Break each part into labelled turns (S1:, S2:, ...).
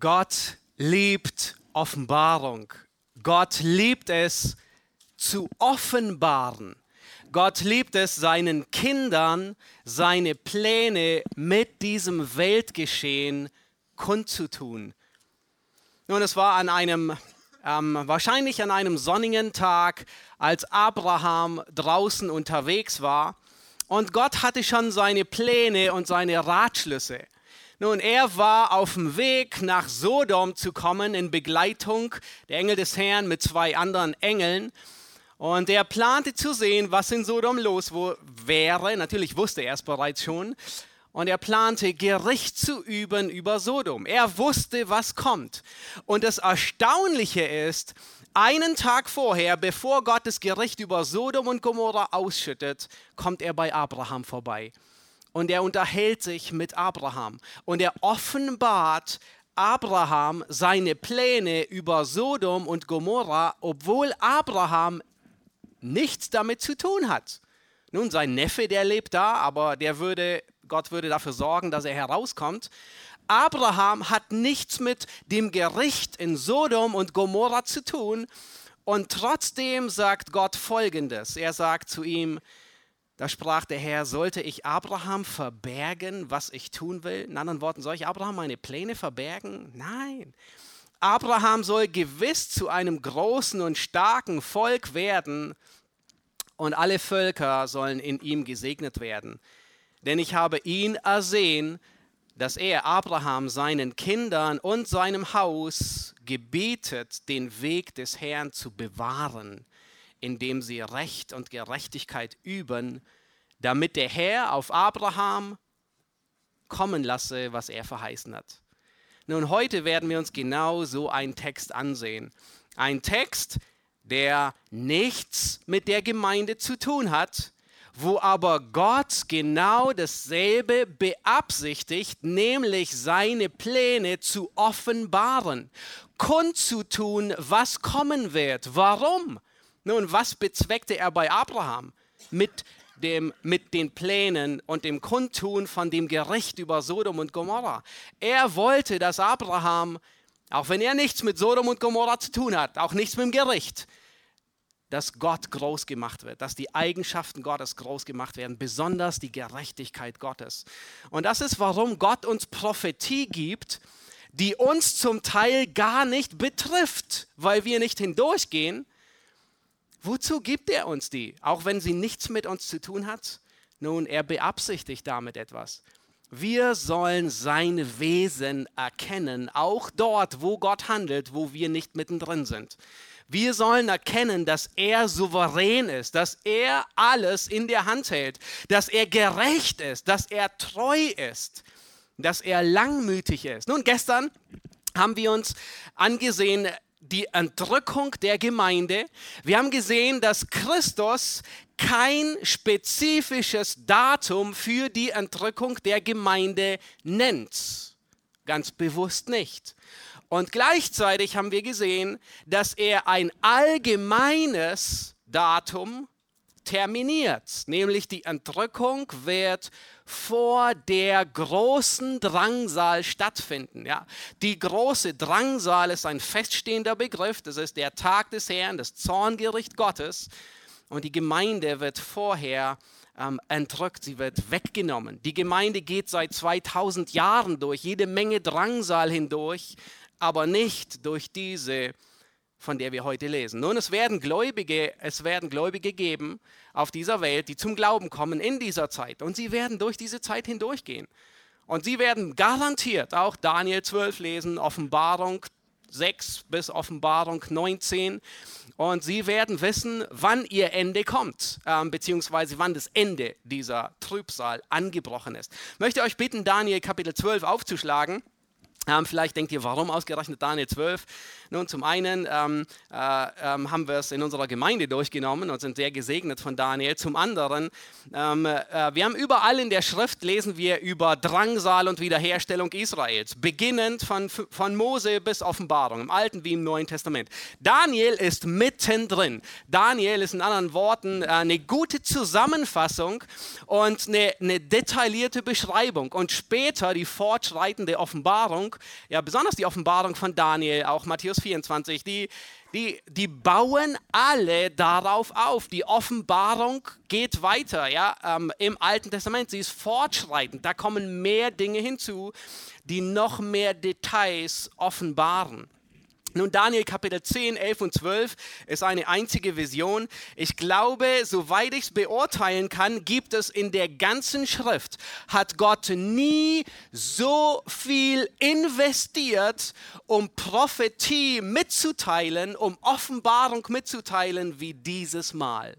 S1: Gott liebt Offenbarung. Gott liebt es zu offenbaren. Gott liebt es, seinen Kindern seine Pläne mit diesem Weltgeschehen kundzutun. Nun, es war an einem, ähm, wahrscheinlich an einem sonnigen Tag, als Abraham draußen unterwegs war. Und Gott hatte schon seine Pläne und seine Ratschlüsse. Nun, er war auf dem Weg nach Sodom zu kommen in Begleitung der Engel des Herrn mit zwei anderen Engeln. Und er plante zu sehen, was in Sodom los wäre. Natürlich wusste er es bereits schon. Und er plante, Gericht zu üben über Sodom. Er wusste, was kommt. Und das Erstaunliche ist, einen Tag vorher, bevor Gott das Gericht über Sodom und Gomorra ausschüttet, kommt er bei Abraham vorbei und er unterhält sich mit Abraham und er offenbart Abraham seine Pläne über Sodom und Gomorra, obwohl Abraham nichts damit zu tun hat. Nun, sein Neffe, der lebt da, aber der würde, Gott würde dafür sorgen, dass er herauskommt. Abraham hat nichts mit dem Gericht in Sodom und Gomorra zu tun. Und trotzdem sagt Gott Folgendes. Er sagt zu ihm, da sprach der Herr, sollte ich Abraham verbergen, was ich tun will? In anderen Worten, soll ich Abraham meine Pläne verbergen? Nein. Abraham soll gewiss zu einem großen und starken Volk werden und alle Völker sollen in ihm gesegnet werden. Denn ich habe ihn ersehen, dass er Abraham seinen Kindern und seinem Haus gebietet, den Weg des Herrn zu bewahren indem sie Recht und Gerechtigkeit üben, damit der Herr auf Abraham kommen lasse, was er verheißen hat. Nun, heute werden wir uns genau so einen Text ansehen. Ein Text, der nichts mit der Gemeinde zu tun hat, wo aber Gott genau dasselbe beabsichtigt, nämlich seine Pläne zu offenbaren, kundzutun, was kommen wird. Warum? Nun, was bezweckte er bei Abraham? Mit, dem, mit den Plänen und dem Kundtun von dem Gericht über Sodom und Gomorra. Er wollte, dass Abraham, auch wenn er nichts mit Sodom und Gomorra zu tun hat, auch nichts mit dem Gericht, dass Gott groß gemacht wird, dass die Eigenschaften Gottes groß gemacht werden, besonders die Gerechtigkeit Gottes. Und das ist, warum Gott uns Prophetie gibt, die uns zum Teil gar nicht betrifft, weil wir nicht hindurchgehen, Wozu gibt er uns die, auch wenn sie nichts mit uns zu tun hat? Nun, er beabsichtigt damit etwas. Wir sollen sein Wesen erkennen, auch dort, wo Gott handelt, wo wir nicht mittendrin sind. Wir sollen erkennen, dass er souverän ist, dass er alles in der Hand hält, dass er gerecht ist, dass er treu ist, dass er langmütig ist. Nun, gestern haben wir uns angesehen, die Entrückung der Gemeinde. Wir haben gesehen, dass Christus kein spezifisches Datum für die Entrückung der Gemeinde nennt. Ganz bewusst nicht. Und gleichzeitig haben wir gesehen, dass er ein allgemeines Datum terminiert, nämlich die Entrückung wird vor der großen Drangsal stattfinden. Ja? Die große Drangsal ist ein feststehender Begriff, das ist der Tag des Herrn, das Zorngericht Gottes und die Gemeinde wird vorher ähm, entrückt, sie wird weggenommen. Die Gemeinde geht seit 2000 Jahren durch jede Menge Drangsal hindurch, aber nicht durch diese von der wir heute lesen. Nun, es werden Gläubige, es werden Gläubige geben auf dieser Welt, die zum Glauben kommen in dieser Zeit. Und sie werden durch diese Zeit hindurchgehen. Und sie werden garantiert auch Daniel 12 lesen, Offenbarung 6 bis Offenbarung 19. Und sie werden wissen, wann ihr Ende kommt, äh, beziehungsweise wann das Ende dieser Trübsal angebrochen ist. Ich möchte euch bitten, Daniel Kapitel 12 aufzuschlagen. Ähm, vielleicht denkt ihr, warum ausgerechnet Daniel 12? Nun, zum einen ähm, äh, ähm, haben wir es in unserer Gemeinde durchgenommen und sind sehr gesegnet von Daniel. Zum anderen, ähm, äh, wir haben überall in der Schrift lesen wir über Drangsal und Wiederherstellung Israels, beginnend von, von Mose bis Offenbarung, im Alten wie im Neuen Testament. Daniel ist mittendrin. Daniel ist in anderen Worten äh, eine gute Zusammenfassung und eine, eine detaillierte Beschreibung und später die fortschreitende Offenbarung ja besonders die Offenbarung von Daniel, auch Matthäus 24, die, die, die bauen alle darauf auf. Die Offenbarung geht weiter, ja, ähm, im Alten Testament, sie ist fortschreitend, da kommen mehr Dinge hinzu, die noch mehr Details offenbaren. Nun, Daniel Kapitel 10, 11 und 12 ist eine einzige Vision. Ich glaube, soweit ich es beurteilen kann, gibt es in der ganzen Schrift, hat Gott nie so viel investiert, um Prophetie mitzuteilen, um Offenbarung mitzuteilen, wie dieses Mal.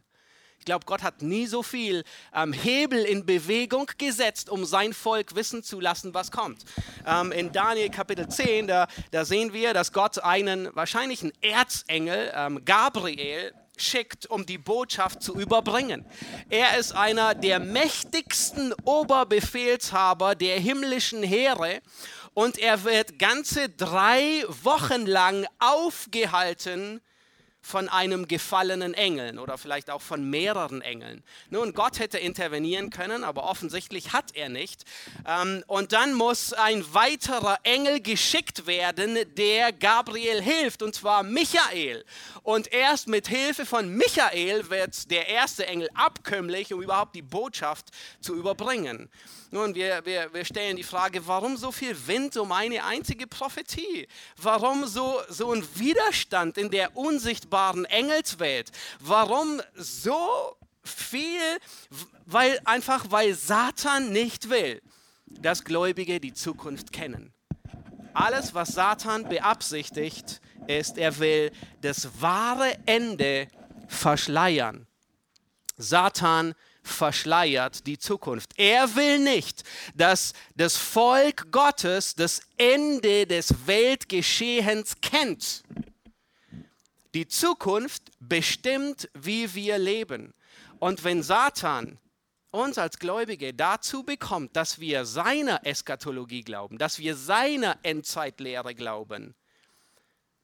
S1: Glaube, Gott hat nie so viel ähm, Hebel in Bewegung gesetzt, um sein Volk wissen zu lassen, was kommt. Ähm, in Daniel Kapitel 10, da, da, sehen wir, dass Gott einen wahrscheinlichen Erzengel, ähm, Gabriel, schickt, um die Botschaft zu überbringen. Er ist einer der mächtigsten Oberbefehlshaber der himmlischen Heere und er wird ganze drei Wochen lang aufgehalten von einem gefallenen Engel oder vielleicht auch von mehreren Engeln. Nun, Gott hätte intervenieren können, aber offensichtlich hat er nicht. Ähm, und dann muss ein weiterer Engel geschickt werden, der Gabriel hilft, und zwar Michael. Und erst mit Hilfe von Michael wird der erste Engel abkömmlich, um überhaupt die Botschaft zu überbringen. Nun, wir, wir, wir stellen die Frage, warum so viel Wind um eine einzige Prophetie? Warum so, so ein Widerstand in der unsichtbaren Engelswelt? Warum so viel? Weil, einfach weil Satan nicht will, dass Gläubige die Zukunft kennen. Alles, was Satan beabsichtigt, ist, er will das wahre Ende verschleiern. Satan verschleiert die Zukunft. Er will nicht, dass das Volk Gottes das Ende des Weltgeschehens kennt. Die Zukunft bestimmt, wie wir leben. Und wenn Satan uns als Gläubige dazu bekommt, dass wir seiner Eskatologie glauben, dass wir seiner Endzeitlehre glauben,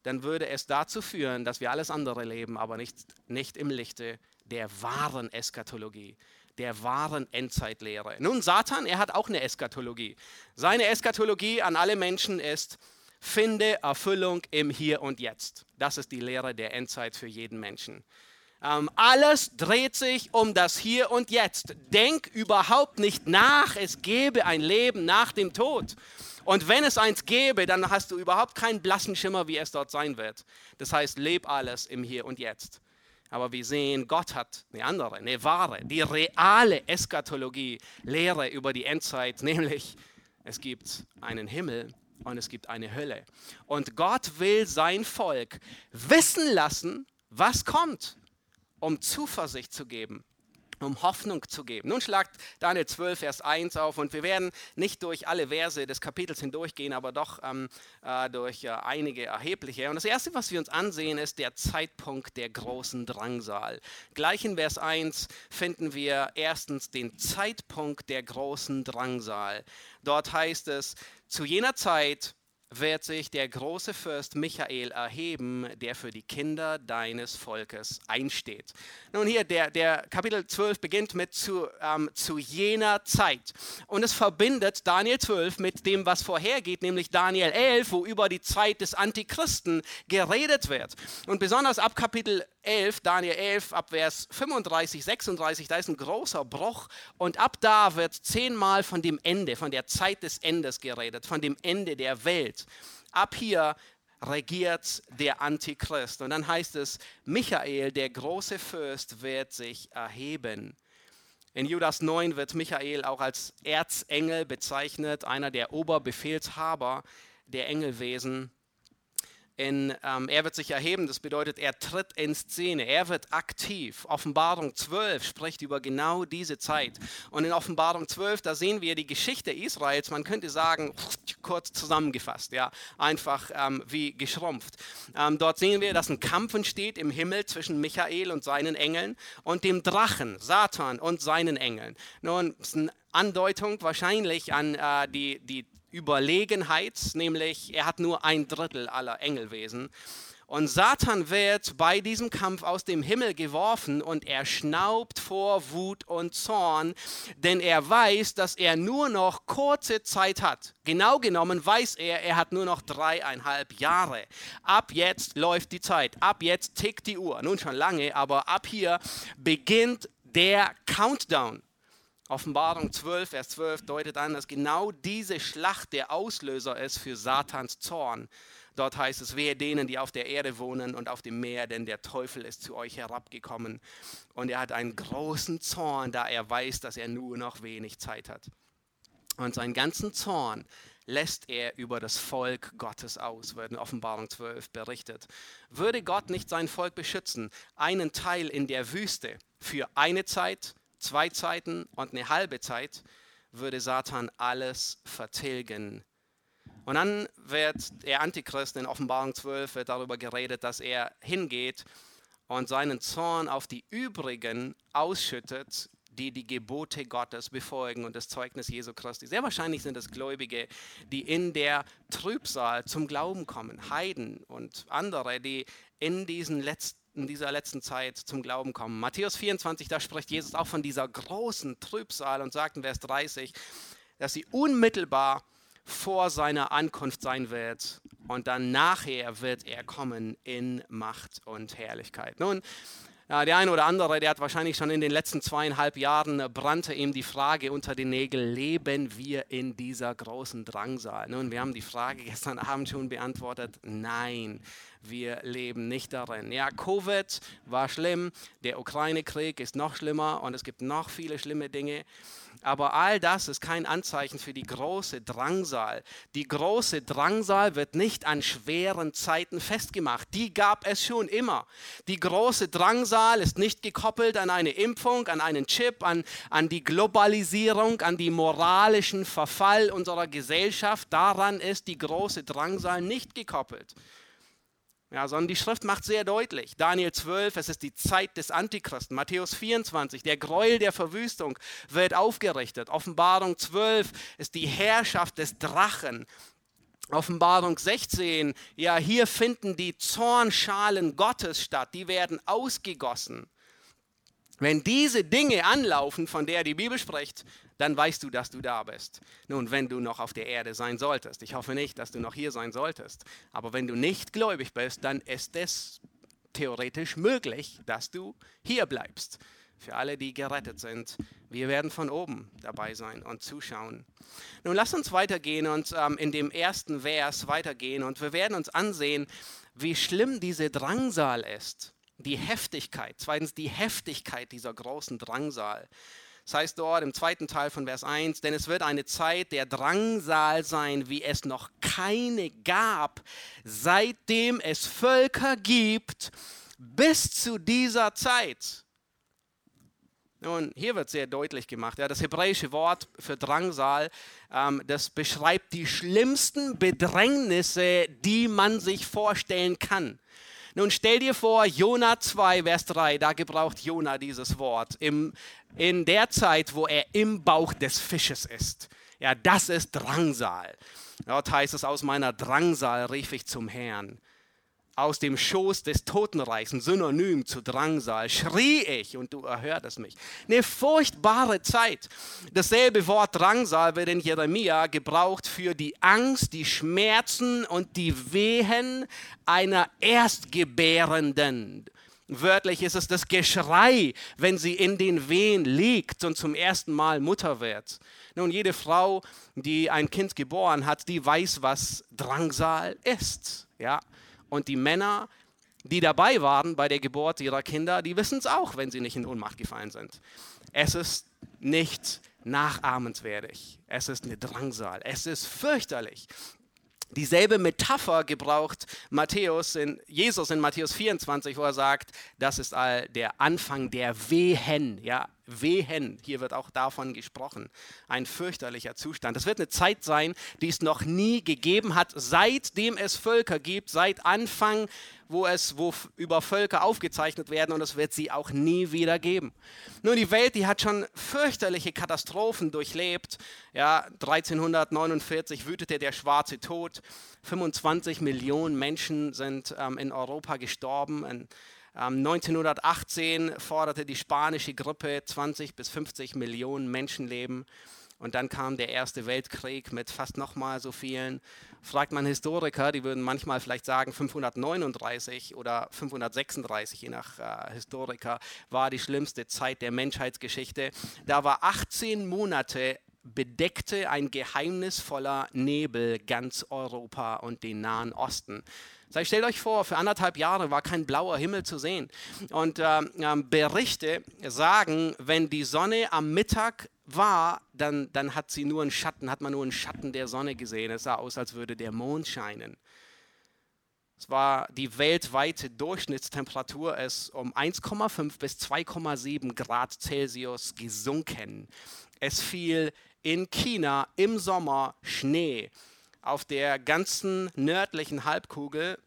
S1: dann würde es dazu führen, dass wir alles andere leben, aber nicht, nicht im Lichte der wahren Eskatologie, der wahren Endzeitlehre. Nun, Satan, er hat auch eine Eskatologie. Seine Eskatologie an alle Menschen ist, finde Erfüllung im Hier und Jetzt. Das ist die Lehre der Endzeit für jeden Menschen. Ähm, alles dreht sich um das Hier und Jetzt. Denk überhaupt nicht nach, es gebe ein Leben nach dem Tod. Und wenn es eins gäbe, dann hast du überhaupt keinen blassen Schimmer, wie es dort sein wird. Das heißt, leb alles im Hier und Jetzt. Aber wir sehen, Gott hat eine andere, eine wahre, die reale Eskatologie, Lehre über die Endzeit, nämlich es gibt einen Himmel und es gibt eine Hölle. Und Gott will sein Volk wissen lassen, was kommt, um Zuversicht zu geben um Hoffnung zu geben. Nun schlagt Daniel 12, Vers 1 auf und wir werden nicht durch alle Verse des Kapitels hindurchgehen, aber doch ähm, äh, durch äh, einige erhebliche. Und das Erste, was wir uns ansehen, ist der Zeitpunkt der großen Drangsal. Gleich in Vers 1 finden wir erstens den Zeitpunkt der großen Drangsal. Dort heißt es, zu jener Zeit wird sich der große Fürst Michael erheben, der für die Kinder deines Volkes einsteht. Nun hier, der, der Kapitel 12 beginnt mit zu, ähm, zu jener Zeit. Und es verbindet Daniel 12 mit dem, was vorhergeht, nämlich Daniel 11, wo über die Zeit des Antichristen geredet wird. Und besonders ab Kapitel 11, Daniel 11, ab Vers 35, 36, da ist ein großer Bruch. Und ab da wird zehnmal von dem Ende, von der Zeit des Endes geredet, von dem Ende der Welt. Ab hier regiert der Antichrist. Und dann heißt es, Michael, der große Fürst, wird sich erheben. In Judas 9 wird Michael auch als Erzengel bezeichnet, einer der Oberbefehlshaber der Engelwesen in, ähm, er wird sich erheben, das bedeutet, er tritt in Szene, er wird aktiv. Offenbarung 12 spricht über genau diese Zeit. Und in Offenbarung 12, da sehen wir die Geschichte Israels, man könnte sagen, kurz zusammengefasst, ja, einfach ähm, wie geschrumpft. Ähm, dort sehen wir, dass ein Kampf entsteht im Himmel zwischen Michael und seinen Engeln und dem Drachen, Satan und seinen Engeln. Nun, ist eine Andeutung wahrscheinlich an äh, die, die Überlegenheit, nämlich er hat nur ein Drittel aller Engelwesen. Und Satan wird bei diesem Kampf aus dem Himmel geworfen und er schnaubt vor Wut und Zorn, denn er weiß, dass er nur noch kurze Zeit hat. Genau genommen weiß er, er hat nur noch dreieinhalb Jahre. Ab jetzt läuft die Zeit, ab jetzt tickt die Uhr. Nun schon lange, aber ab hier beginnt der Countdown. Offenbarung 12, Vers 12 deutet an, dass genau diese Schlacht der Auslöser ist für Satans Zorn. Dort heißt es, wehe denen, die auf der Erde wohnen und auf dem Meer, denn der Teufel ist zu euch herabgekommen. Und er hat einen großen Zorn, da er weiß, dass er nur noch wenig Zeit hat. Und seinen ganzen Zorn lässt er über das Volk Gottes aus, wird in Offenbarung 12 berichtet. Würde Gott nicht sein Volk beschützen, einen Teil in der Wüste für eine Zeit, zwei Zeiten und eine halbe Zeit, würde Satan alles vertilgen, und dann wird der Antichrist in Offenbarung 12 wird darüber geredet, dass er hingeht und seinen Zorn auf die übrigen ausschüttet, die die Gebote Gottes befolgen und das Zeugnis Jesu Christi. Sehr wahrscheinlich sind es Gläubige, die in der Trübsal zum Glauben kommen, Heiden und andere, die in, diesen letzten, in dieser letzten Zeit zum Glauben kommen. Matthäus 24, da spricht Jesus auch von dieser großen Trübsal und sagt in Vers 30, dass sie unmittelbar vor seiner Ankunft sein wird und dann nachher wird er kommen in Macht und Herrlichkeit. Nun, ja, der eine oder andere, der hat wahrscheinlich schon in den letzten zweieinhalb Jahren äh, brannte ihm die Frage unter den Nägeln, leben wir in dieser großen Drangsal? Nun, wir haben die Frage gestern Abend schon beantwortet, nein, wir leben nicht darin. Ja, Covid war schlimm, der Ukraine-Krieg ist noch schlimmer und es gibt noch viele schlimme Dinge. Aber all das ist kein Anzeichen für die große Drangsal. Die große Drangsal wird nicht an schweren Zeiten festgemacht. Die gab es schon immer. Die große Drangsal ist nicht gekoppelt an eine Impfung, an einen Chip, an, an die Globalisierung, an die moralischen Verfall unserer Gesellschaft. Daran ist die große Drangsal nicht gekoppelt. Ja, sondern die Schrift macht sehr deutlich. Daniel 12, es ist die Zeit des Antichristen. Matthäus 24, der Gräuel der Verwüstung wird aufgerichtet. Offenbarung 12 ist die Herrschaft des Drachen. Offenbarung 16, ja, hier finden die Zornschalen Gottes statt. Die werden ausgegossen. Wenn diese Dinge anlaufen, von der die Bibel spricht, dann weißt du, dass du da bist. Nun, wenn du noch auf der Erde sein solltest, ich hoffe nicht, dass du noch hier sein solltest, aber wenn du nicht gläubig bist, dann ist es theoretisch möglich, dass du hier bleibst. Für alle, die gerettet sind, wir werden von oben dabei sein und zuschauen. Nun, lass uns weitergehen und ähm, in dem ersten Vers weitergehen und wir werden uns ansehen, wie schlimm diese Drangsal ist. Die Heftigkeit, zweitens die Heftigkeit dieser großen Drangsal. Das heißt dort im zweiten Teil von Vers 1, denn es wird eine Zeit der Drangsal sein, wie es noch keine gab, seitdem es Völker gibt, bis zu dieser Zeit. Nun, hier wird sehr deutlich gemacht, ja, das hebräische Wort für Drangsal, ähm, das beschreibt die schlimmsten Bedrängnisse, die man sich vorstellen kann. Nun stell dir vor, Jona 2, Vers 3, da gebraucht Jona dieses Wort. Im, in der Zeit, wo er im Bauch des Fisches ist. Ja, das ist Drangsal. Dort heißt es, aus meiner Drangsal rief ich zum Herrn aus dem Schoß des Totenreichs, ein Synonym zu Drangsal, schrie ich und du erhörtest mich. Eine furchtbare Zeit. Dasselbe Wort Drangsal wird in Jeremia gebraucht für die Angst, die Schmerzen und die Wehen einer Erstgebärenden. Wörtlich ist es das Geschrei, wenn sie in den Wehen liegt und zum ersten Mal Mutter wird. Nun, jede Frau, die ein Kind geboren hat, die weiß, was Drangsal ist. Ja, und die Männer, die dabei waren bei der Geburt ihrer Kinder, die wissen es auch, wenn sie nicht in Ohnmacht gefallen sind. Es ist nicht nachahmenswertig. Es ist eine Drangsal. Es ist fürchterlich. Dieselbe Metapher gebraucht Matthäus in, Jesus in Matthäus 24, wo er sagt, das ist all der Anfang der Wehen. Ja, Wehen. Hier wird auch davon gesprochen. Ein fürchterlicher Zustand. Das wird eine Zeit sein, die es noch nie gegeben hat, seitdem es Völker gibt, seit Anfang, wo es wo über Völker aufgezeichnet werden und es wird sie auch nie wieder geben. Nun, die Welt, die hat schon fürchterliche Katastrophen durchlebt. Ja, 1349 wütete der schwarze Tod. 25 Millionen Menschen sind ähm, in Europa gestorben. In, 1918 ähm, forderte die spanische Grippe 20 bis 50 Millionen Menschenleben. Und dann kam der Erste Weltkrieg mit fast nochmal so vielen. Fragt man Historiker, die würden manchmal vielleicht sagen, 539 oder 536, je nach äh, Historiker, war die schlimmste Zeit der Menschheitsgeschichte. Da war 18 Monate bedeckte ein geheimnisvoller Nebel ganz Europa und den Nahen Osten. Das stellt euch vor, für anderthalb Jahre war kein blauer Himmel zu sehen. Und äh, äh, Berichte sagen, wenn die Sonne am Mittag war, dann, dann hat sie nur einen Schatten, hat man nur einen Schatten der Sonne gesehen. Es sah aus, als würde der Mond scheinen. Es war die weltweite Durchschnittstemperatur ist um 1,5 bis 2,7 Grad Celsius gesunken. Es fiel in China im Sommer Schnee. Auf der ganzen nördlichen Halbkugel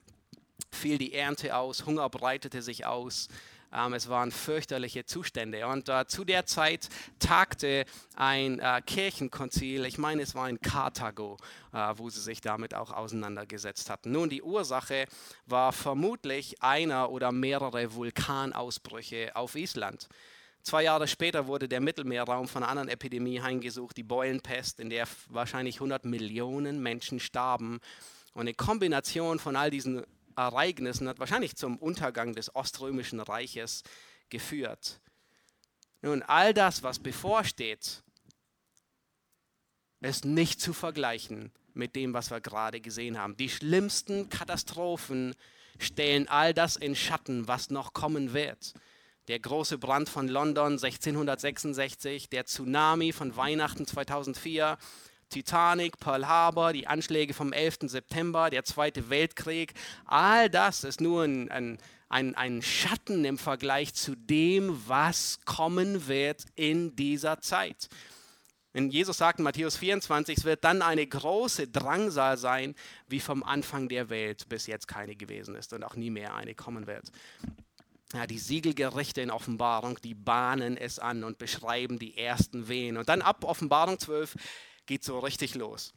S1: fiel die Ernte aus, Hunger breitete sich aus. Ähm, es waren fürchterliche Zustände. Und äh, zu der Zeit tagte ein äh, Kirchenkonzil, ich meine, es war in Karthago, äh, wo sie sich damit auch auseinandergesetzt hatten. Nun, die Ursache war vermutlich einer oder mehrere Vulkanausbrüche auf Island. Zwei Jahre später wurde der Mittelmeerraum von einer anderen Epidemie heimgesucht, die Beulenpest, in der wahrscheinlich 100 Millionen Menschen starben. Und eine Kombination von all diesen Ereignissen hat wahrscheinlich zum Untergang des Oströmischen Reiches geführt. Nun, all das, was bevorsteht, ist nicht zu vergleichen mit dem, was wir gerade gesehen haben. Die schlimmsten Katastrophen stellen all das in Schatten, was noch kommen wird der große Brand von London 1666, der Tsunami von Weihnachten 2004, Titanic, Pearl Harbor, die Anschläge vom 11. September, der Zweite Weltkrieg, all das ist nur ein, ein, ein, ein Schatten im Vergleich zu dem, was kommen wird in dieser Zeit. Wenn Jesus sagt in Matthäus 24, es wird dann eine große Drangsal sein, wie vom Anfang der Welt bis jetzt keine gewesen ist und auch nie mehr eine kommen wird. Ja, die Siegelgerichte in Offenbarung, die bahnen es an und beschreiben die ersten Wehen. Und dann ab Offenbarung 12 geht so richtig los.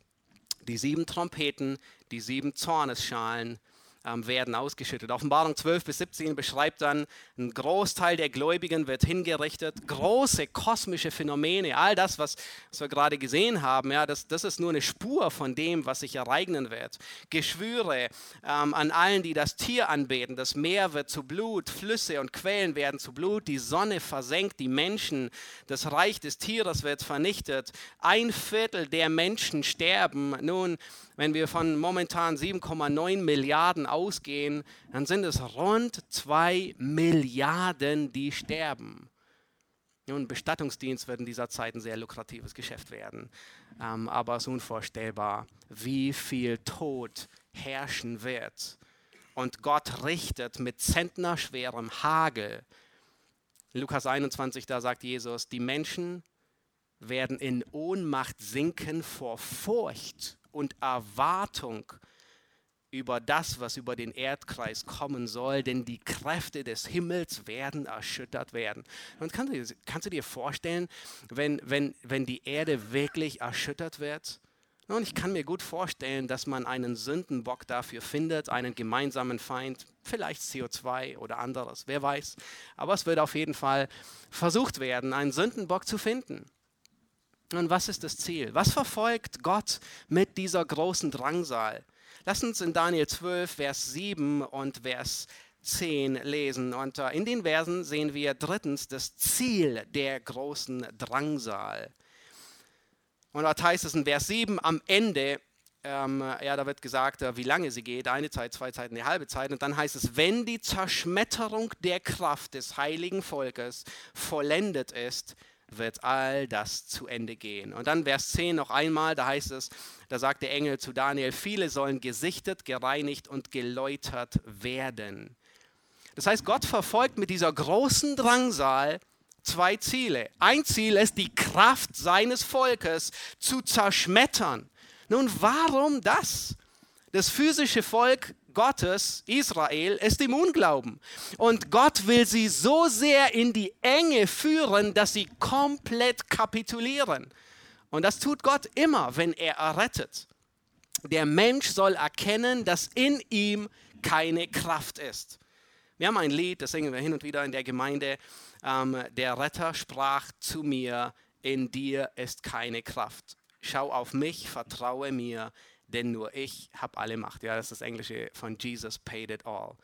S1: Die sieben Trompeten, die sieben Zornesschalen, werden ausgeschüttet. Offenbarung 12 bis 17 beschreibt dann, ein Großteil der Gläubigen wird hingerichtet. Große kosmische Phänomene, all das, was, was wir gerade gesehen haben, ja, das, das ist nur eine Spur von dem, was sich ereignen wird. Geschwüre ähm, an allen, die das Tier anbeten. Das Meer wird zu Blut, Flüsse und Quellen werden zu Blut, die Sonne versenkt die Menschen, das Reich des Tieres wird vernichtet. Ein Viertel der Menschen sterben. Nun, wenn wir von momentan 7,9 Milliarden ausgehen, dann sind es rund 2 Milliarden, die sterben. Nun, Bestattungsdienst wird in dieser Zeit ein sehr lukratives Geschäft werden. Ähm, aber es ist unvorstellbar, wie viel Tod herrschen wird. Und Gott richtet mit zentnerschwerem Hagel. Lukas 21, da sagt Jesus, die Menschen werden in Ohnmacht sinken vor Furcht und Erwartung über das, was über den Erdkreis kommen soll, denn die Kräfte des Himmels werden erschüttert werden. Und kannst du, kannst du dir vorstellen, wenn, wenn, wenn die Erde wirklich erschüttert wird? Und ich kann mir gut vorstellen, dass man einen Sündenbock dafür findet, einen gemeinsamen Feind, vielleicht CO2 oder anderes, wer weiß. Aber es wird auf jeden Fall versucht werden, einen Sündenbock zu finden. Und was ist das Ziel? Was verfolgt Gott mit dieser großen Drangsal? Lass uns in Daniel 12, Vers 7 und Vers 10 lesen. Und äh, in den Versen sehen wir drittens das Ziel der großen Drangsal. Und dort heißt es in Vers 7 am Ende, ähm, ja, da wird gesagt, äh, wie lange sie geht, eine Zeit, zwei Zeiten, eine halbe Zeit. Und dann heißt es, wenn die Zerschmetterung der Kraft des heiligen Volkes vollendet ist, wird all das zu Ende gehen. Und dann Vers 10 noch einmal, da heißt es, da sagt der Engel zu Daniel, viele sollen gesichtet, gereinigt und geläutert werden. Das heißt, Gott verfolgt mit dieser großen Drangsal zwei Ziele. Ein Ziel ist, die Kraft seines Volkes zu zerschmettern. Nun, warum das? Das physische Volk Gottes, Israel, ist im Unglauben. Und Gott will sie so sehr in die Enge führen, dass sie komplett kapitulieren. Und das tut Gott immer, wenn er errettet. Der Mensch soll erkennen, dass in ihm keine Kraft ist. Wir haben ein Lied, das singen wir hin und wieder in der Gemeinde. Ähm, der Retter sprach zu mir, in dir ist keine Kraft. Schau auf mich, vertraue mir, denn nur ich habe alle Macht. Ja, das ist das Englische von Jesus paid it all.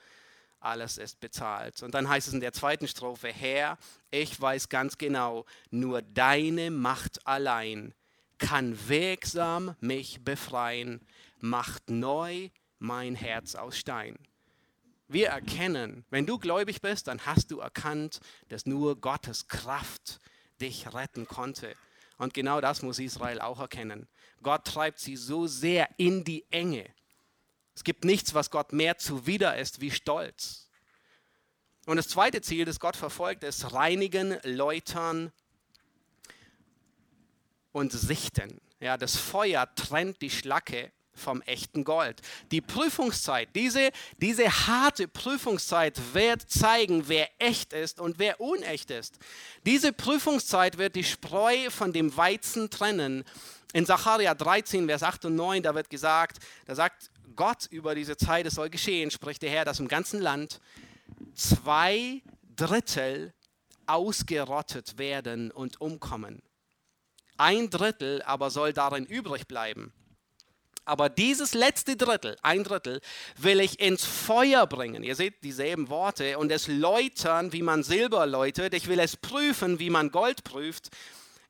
S1: Alles ist bezahlt. Und dann heißt es in der zweiten Strophe, Herr, ich weiß ganz genau, nur deine Macht allein kann wirksam mich befreien, macht neu mein Herz aus Stein. Wir erkennen, wenn du gläubig bist, dann hast du erkannt, dass nur Gottes Kraft dich retten konnte. Und genau das muss Israel auch erkennen. Gott treibt sie so sehr in die Enge. Es gibt nichts, was Gott mehr zuwider ist wie Stolz. Und das zweite Ziel, das Gott verfolgt, ist reinigen, läutern und sichten. Ja, das Feuer trennt die Schlacke vom echten Gold. Die Prüfungszeit, diese, diese harte Prüfungszeit wird zeigen, wer echt ist und wer unecht ist. Diese Prüfungszeit wird die Spreu von dem Weizen trennen. In Sacharja 13, Vers 8 und 9, da wird gesagt, da sagt Gott über diese Zeit, es soll geschehen, spricht der Herr, dass im ganzen Land zwei Drittel ausgerottet werden und umkommen. Ein Drittel aber soll darin übrig bleiben. Aber dieses letzte Drittel, ein Drittel, will ich ins Feuer bringen. Ihr seht dieselben Worte und es läutern, wie man Silber läutet. Ich will es prüfen, wie man Gold prüft.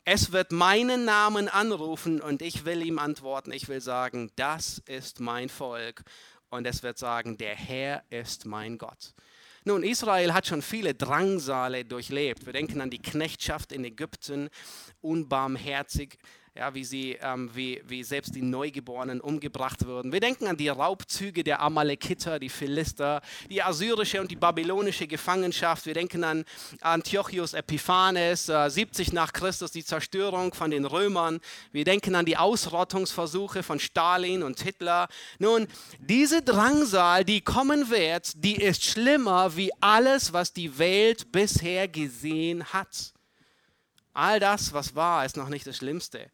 S1: Es wird meinen Namen anrufen und ich will ihm antworten. Ich will sagen, das ist mein Volk. Und es wird sagen, der Herr ist mein Gott. Nun, Israel hat schon viele Drangsale durchlebt. Wir denken an die Knechtschaft in Ägypten, unbarmherzig ja, wie, sie, ähm, wie, wie selbst die Neugeborenen umgebracht wurden. Wir denken an die Raubzüge der Amalekiter, die Philister, die assyrische und die babylonische Gefangenschaft. Wir denken an Antiochus Epiphanes, äh, 70 nach Christus, die Zerstörung von den Römern. Wir denken an die Ausrottungsversuche von Stalin und Hitler. Nun, diese Drangsal, die kommen wird, die ist schlimmer wie alles, was die Welt bisher gesehen hat. All das, was war, ist noch nicht das Schlimmste.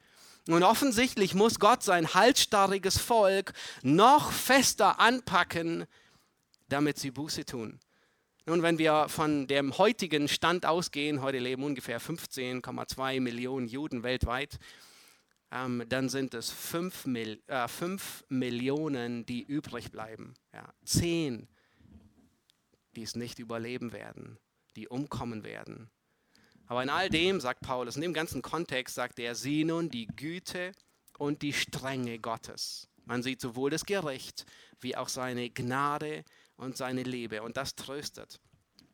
S1: Und offensichtlich muss Gott sein halsstarriges Volk noch fester anpacken, damit sie Buße tun. Nun, wenn wir von dem heutigen Stand ausgehen, heute leben ungefähr 15,2 Millionen Juden weltweit, ähm, dann sind es 5, Mil äh, 5 Millionen, die übrig bleiben. Ja, 10, die es nicht überleben werden, die umkommen werden. Aber in all dem, sagt Paulus, in dem ganzen Kontext sagt er, sieh nun die Güte und die Strenge Gottes. Man sieht sowohl das Gericht wie auch seine Gnade und seine Liebe und das tröstet.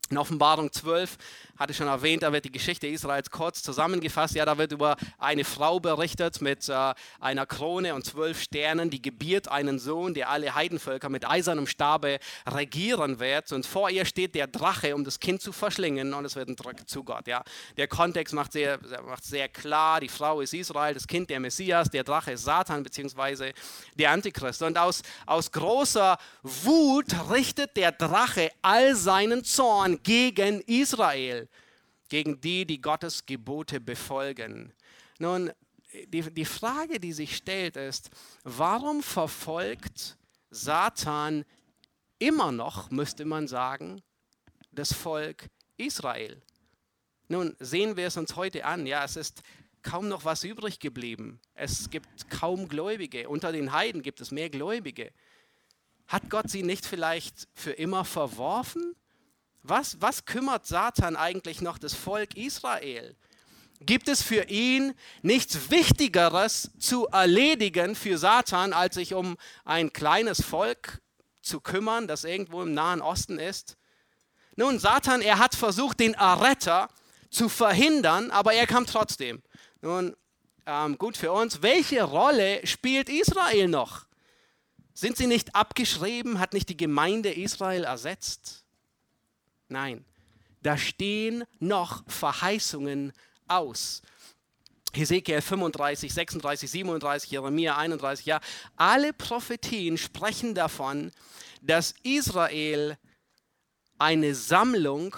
S1: In Offenbarung 12 hatte ich schon erwähnt, da wird die Geschichte Israels kurz zusammengefasst. Ja, da wird über eine Frau berichtet mit äh, einer Krone und zwölf Sternen, die gebiert einen Sohn, der alle Heidenvölker mit eisernem Stabe regieren wird. Und vor ihr steht der Drache, um das Kind zu verschlingen und es wird ein Druck zu Gott. Ja, der Kontext macht sehr, macht sehr klar, die Frau ist Israel, das Kind der Messias, der Drache ist Satan bzw. der Antichrist. Und aus, aus großer Wut richtet der Drache all seinen Zorn gegen Israel, gegen die, die Gottes Gebote befolgen. Nun, die, die Frage, die sich stellt, ist, warum verfolgt Satan immer noch, müsste man sagen, das Volk Israel? Nun, sehen wir es uns heute an. Ja, es ist kaum noch was übrig geblieben. Es gibt kaum Gläubige. Unter den Heiden gibt es mehr Gläubige. Hat Gott sie nicht vielleicht für immer verworfen? Was, was kümmert Satan eigentlich noch das Volk Israel? Gibt es für ihn nichts Wichtigeres zu erledigen für Satan, als sich um ein kleines Volk zu kümmern, das irgendwo im Nahen Osten ist? Nun, Satan, er hat versucht, den Erretter zu verhindern, aber er kam trotzdem. Nun, ähm, gut für uns, welche Rolle spielt Israel noch? Sind sie nicht abgeschrieben? Hat nicht die Gemeinde Israel ersetzt? Nein, da stehen noch Verheißungen aus. Hesekiel 35, 36, 37, Jeremia 31, ja, alle Prophetien sprechen davon, dass Israel eine Sammlung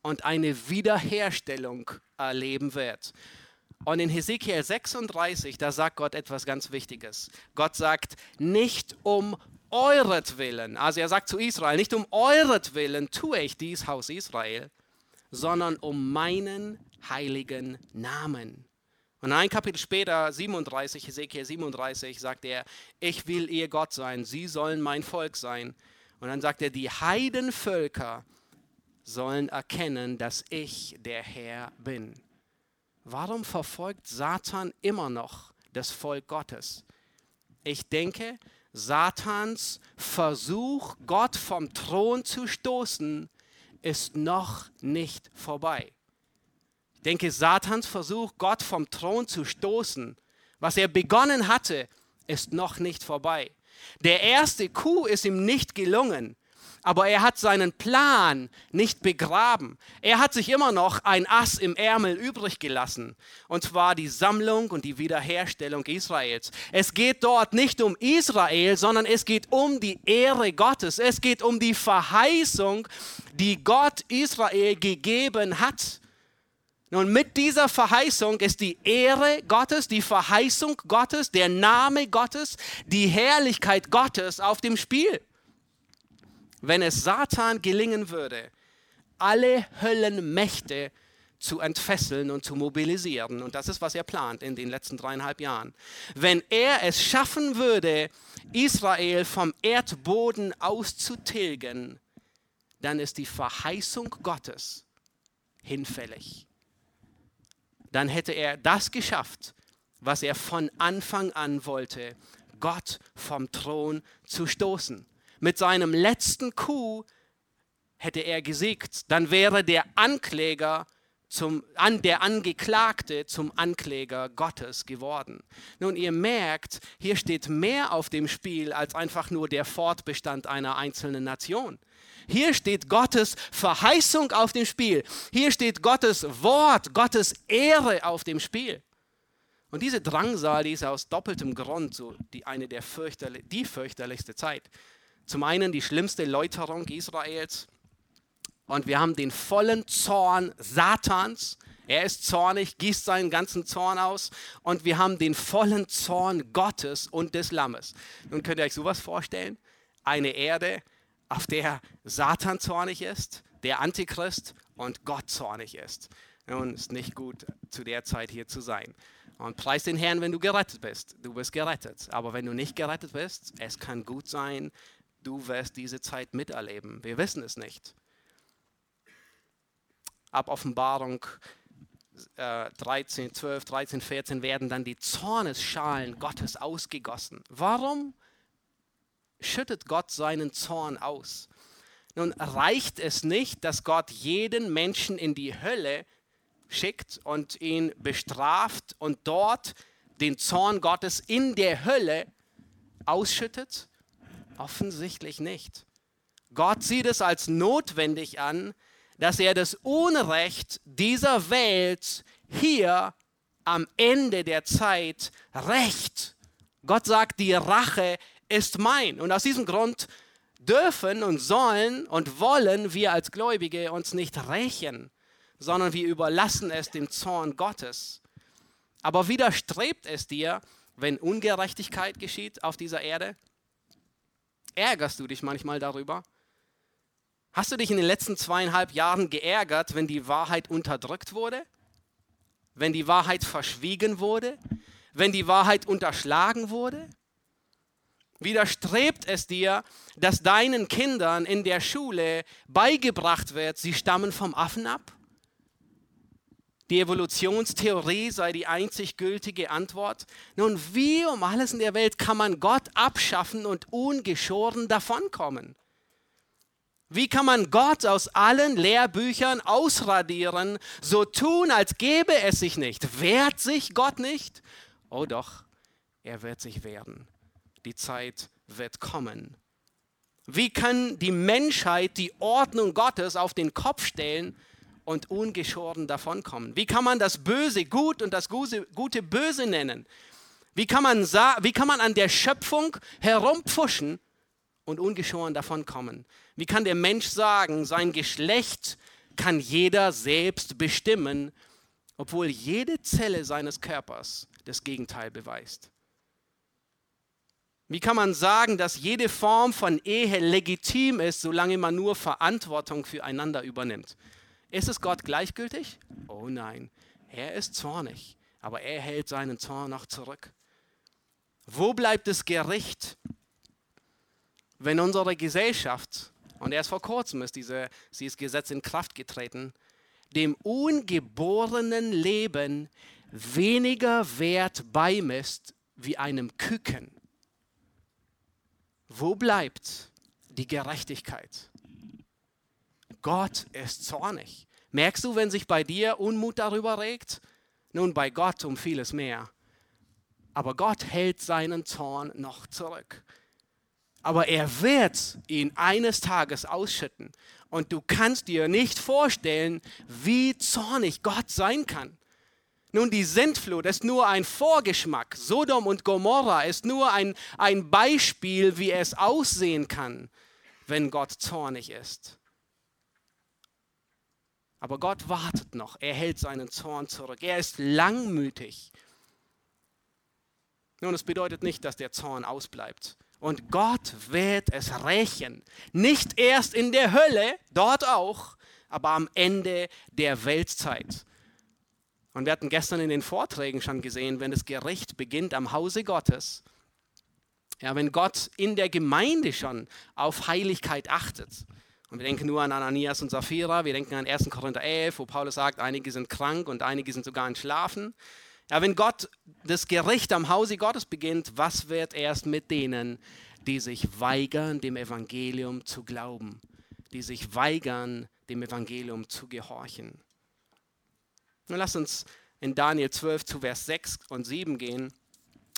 S1: und eine Wiederherstellung erleben wird. Und in Hesekiel 36, da sagt Gott etwas ganz Wichtiges. Gott sagt, nicht um euretwillen, also er sagt zu Israel, nicht um euretwillen tue ich dies Haus Israel, sondern um meinen heiligen Namen. Und ein Kapitel später, 37, Hesekiel 37, sagt er, ich will ihr Gott sein, sie sollen mein Volk sein. Und dann sagt er, die Heidenvölker sollen erkennen, dass ich der Herr bin. Warum verfolgt Satan immer noch das Volk Gottes? Ich denke, Satans Versuch, Gott vom Thron zu stoßen, ist noch nicht vorbei. Ich denke, Satans Versuch, Gott vom Thron zu stoßen, was er begonnen hatte, ist noch nicht vorbei. Der erste Coup ist ihm nicht gelungen aber er hat seinen Plan nicht begraben. Er hat sich immer noch ein Ass im Ärmel übrig gelassen, und zwar die Sammlung und die Wiederherstellung Israels. Es geht dort nicht um Israel, sondern es geht um die Ehre Gottes. Es geht um die Verheißung, die Gott Israel gegeben hat. Nun, mit dieser Verheißung ist die Ehre Gottes, die Verheißung Gottes, der Name Gottes, die Herrlichkeit Gottes auf dem Spiel wenn es Satan gelingen würde, alle Höllenmächte zu entfesseln und zu mobilisieren. Und das ist, was er plant in den letzten dreieinhalb Jahren. Wenn er es schaffen würde, Israel vom Erdboden auszutilgen, dann ist die Verheißung Gottes hinfällig. Dann hätte er das geschafft, was er von Anfang an wollte, Gott vom Thron zu stoßen mit seinem letzten Coup hätte er gesiegt, dann wäre der Ankläger zum, an, der Angeklagte zum Ankläger Gottes geworden. Nun, ihr merkt, hier steht mehr auf dem Spiel als einfach nur der Fortbestand einer einzelnen Nation. Hier steht Gottes Verheißung auf dem Spiel. Hier steht Gottes Wort, Gottes Ehre auf dem Spiel. Und diese Drangsal, die ist aus doppeltem Grund so die, eine der fürchterlich, die fürchterlichste Zeit. Zum einen die schlimmste Läuterung Israels. Und wir haben den vollen Zorn Satans. Er ist zornig, gießt seinen ganzen Zorn aus. Und wir haben den vollen Zorn Gottes und des Lammes. Nun könnt ihr euch sowas vorstellen? Eine Erde, auf der Satan zornig ist, der Antichrist und Gott zornig ist. Nun ist nicht gut, zu der Zeit hier zu sein. Und preis den Herrn, wenn du gerettet bist. Du bist gerettet. Aber wenn du nicht gerettet bist, es kann gut sein, du wirst diese Zeit miterleben. Wir wissen es nicht. Ab Offenbarung äh, 13, 12, 13, 14 werden dann die Zornesschalen Gottes ausgegossen. Warum schüttet Gott seinen Zorn aus? Nun reicht es nicht, dass Gott jeden Menschen in die Hölle schickt und ihn bestraft und dort den Zorn Gottes in der Hölle ausschüttet, Offensichtlich nicht. Gott sieht es als notwendig an, dass er das Unrecht dieser Welt hier am Ende der Zeit rächt. Gott sagt, die Rache ist mein. Und aus diesem Grund dürfen und sollen und wollen wir als Gläubige uns nicht rächen, sondern wir überlassen es dem Zorn Gottes. Aber widerstrebt es dir, wenn Ungerechtigkeit geschieht auf dieser Erde? Ärgerst du dich manchmal darüber? Hast du dich in den letzten zweieinhalb Jahren geärgert, wenn die Wahrheit unterdrückt wurde? Wenn die Wahrheit verschwiegen wurde? Wenn die Wahrheit unterschlagen wurde? Widerstrebt es dir, dass deinen Kindern in der Schule beigebracht wird, sie stammen vom Affen ab? Die Evolutionstheorie sei die einzig gültige Antwort. Nun, wie um alles in der Welt kann man Gott abschaffen und ungeschoren davonkommen? Wie kann man Gott aus allen Lehrbüchern ausradieren, so tun, als gäbe es sich nicht? Wehrt sich Gott nicht? Oh doch, er wird sich wehren. Die Zeit wird kommen. Wie kann die Menschheit die Ordnung Gottes auf den Kopf stellen, und ungeschoren davonkommen? Wie kann man das Böse gut und das Gute böse nennen? Wie kann man, wie kann man an der Schöpfung herumpfuschen und ungeschoren davonkommen? Wie kann der Mensch sagen, sein Geschlecht kann jeder selbst bestimmen, obwohl jede Zelle seines Körpers das Gegenteil beweist? Wie kann man sagen, dass jede Form von Ehe legitim ist, solange man nur Verantwortung füreinander übernimmt? Ist es Gott gleichgültig? Oh nein, er ist zornig, aber er hält seinen Zorn noch zurück. Wo bleibt das Gericht, wenn unsere Gesellschaft, und erst vor kurzem ist diese, dieses Gesetz in Kraft getreten, dem ungeborenen Leben weniger Wert beimisst wie einem Küken? Wo bleibt die Gerechtigkeit? Gott ist zornig. Merkst du, wenn sich bei dir Unmut darüber regt? Nun, bei Gott um vieles mehr. Aber Gott hält seinen Zorn noch zurück. Aber er wird ihn eines Tages ausschütten. Und du kannst dir nicht vorstellen, wie zornig Gott sein kann. Nun, die Sintflut ist nur ein Vorgeschmack. Sodom und Gomorra ist nur ein, ein Beispiel, wie es aussehen kann, wenn Gott zornig ist. Aber Gott wartet noch. Er hält seinen Zorn zurück. Er ist langmütig. Nun, das bedeutet nicht, dass der Zorn ausbleibt. Und Gott wird es rächen. Nicht erst in der Hölle, dort auch, aber am Ende der Weltzeit. Und wir hatten gestern in den Vorträgen schon gesehen, wenn das Gericht beginnt am Hause Gottes, ja, wenn Gott in der Gemeinde schon auf Heiligkeit achtet. Und wir denken nur an Ananias und Sapphira, wir denken an 1. Korinther 11, wo Paulus sagt, einige sind krank und einige sind sogar entschlafen. Ja, wenn Gott das Gericht am Hause Gottes beginnt, was wird erst mit denen, die sich weigern, dem Evangelium zu glauben, die sich weigern, dem Evangelium zu gehorchen? Nun lass uns in Daniel 12 zu Vers 6 und 7 gehen.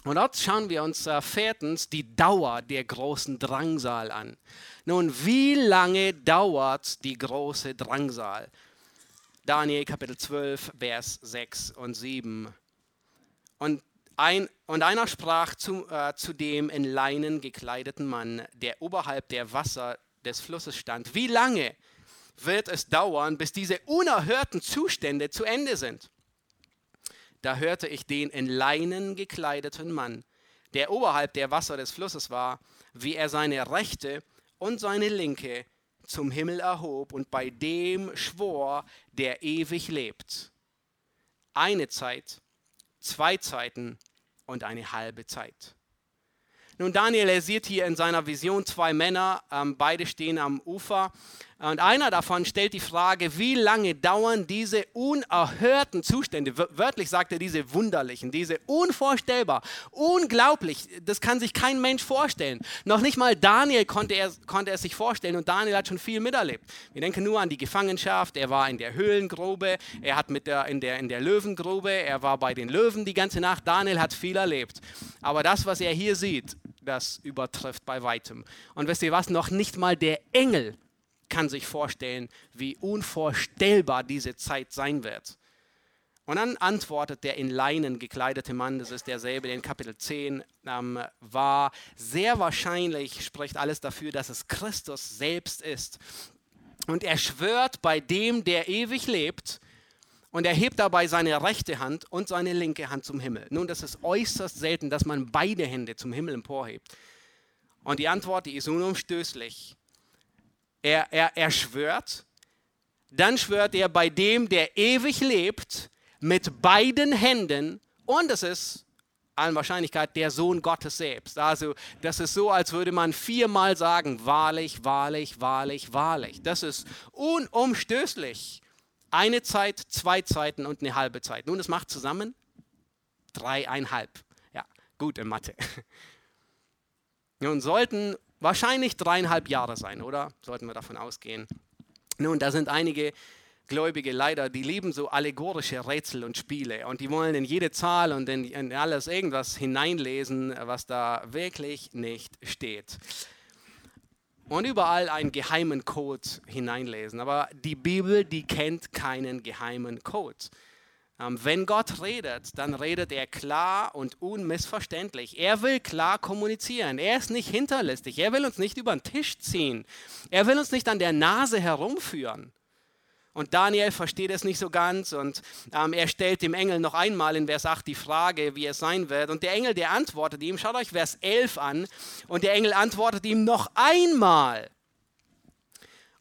S1: Und dort schauen wir uns äh, viertens die Dauer der großen Drangsal an. Nun, wie lange dauert die große Drangsal? Daniel Kapitel 12, Vers 6 und 7. Und, ein, und einer sprach zu, äh, zu dem in Leinen gekleideten Mann, der oberhalb der Wasser des Flusses stand. Wie lange wird es dauern, bis diese unerhörten Zustände zu Ende sind. Da hörte ich den in Leinen gekleideten Mann, der oberhalb der Wasser des Flusses war, wie er seine rechte und seine linke zum Himmel erhob und bei dem schwor, der ewig lebt. Eine Zeit, zwei Zeiten und eine halbe Zeit. Nun, Daniel, er sieht hier in seiner Vision zwei Männer, ähm, beide stehen am Ufer. Und einer davon stellt die Frage, wie lange dauern diese unerhörten Zustände? Wörtlich sagt er diese wunderlichen, diese unvorstellbar, unglaublich. Das kann sich kein Mensch vorstellen. Noch nicht mal Daniel konnte er, konnte er sich vorstellen und Daniel hat schon viel miterlebt. Wir denken nur an die Gefangenschaft. Er war in der Höhlengrube, er hat mit der, in, der, in der Löwengrube, er war bei den Löwen die ganze Nacht. Daniel hat viel erlebt. Aber das, was er hier sieht, das übertrifft bei weitem. Und wisst ihr was? Noch nicht mal der Engel kann sich vorstellen, wie unvorstellbar diese Zeit sein wird. Und dann antwortet der in Leinen gekleidete Mann, das ist derselbe, der in Kapitel 10 ähm, war. Sehr wahrscheinlich spricht alles dafür, dass es Christus selbst ist. Und er schwört bei dem, der ewig lebt, und er hebt dabei seine rechte Hand und seine linke Hand zum Himmel. Nun, das ist äußerst selten, dass man beide Hände zum Himmel emporhebt. Und die Antwort, die ist unumstößlich. Er, er, er schwört, dann schwört er bei dem, der ewig lebt, mit beiden Händen und es ist allen Wahrscheinlichkeit der Sohn Gottes selbst. Also das ist so, als würde man viermal sagen, wahrlich, wahrlich, wahrlich, wahrlich. Das ist unumstößlich. Eine Zeit, zwei Zeiten und eine halbe Zeit. Nun, das macht zusammen dreieinhalb. Ja, gut in Mathe. Nun sollten wahrscheinlich dreieinhalb Jahre sein, oder? Sollten wir davon ausgehen. Nun, da sind einige Gläubige leider, die lieben so allegorische Rätsel und Spiele und die wollen in jede Zahl und in, in alles irgendwas hineinlesen, was da wirklich nicht steht. und überall einen geheimen Code hineinlesen. Aber die Bibel, die kennt keinen geheimen Code. Ähm, wenn Gott redet, dann redet er klar und unmissverständlich. Er will klar kommunizieren. Er ist nicht hinterlistig. Er will uns nicht über den Tisch ziehen. Er will uns nicht an der Nase herumführen. Und Daniel versteht es nicht so ganz und ähm, er stellt dem Engel noch einmal in Vers 8 die Frage, wie es sein wird. Und der Engel, der antwortet ihm, schaut euch Vers 11 an, und der Engel antwortet ihm noch einmal.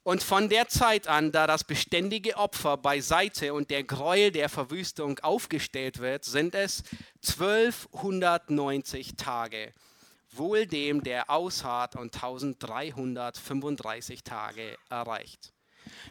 S1: Und von der Zeit an, da das beständige Opfer beiseite und der Gräuel der Verwüstung aufgestellt wird, sind es 1290 Tage. Wohl dem, der ausharrt und 1335 Tage erreicht.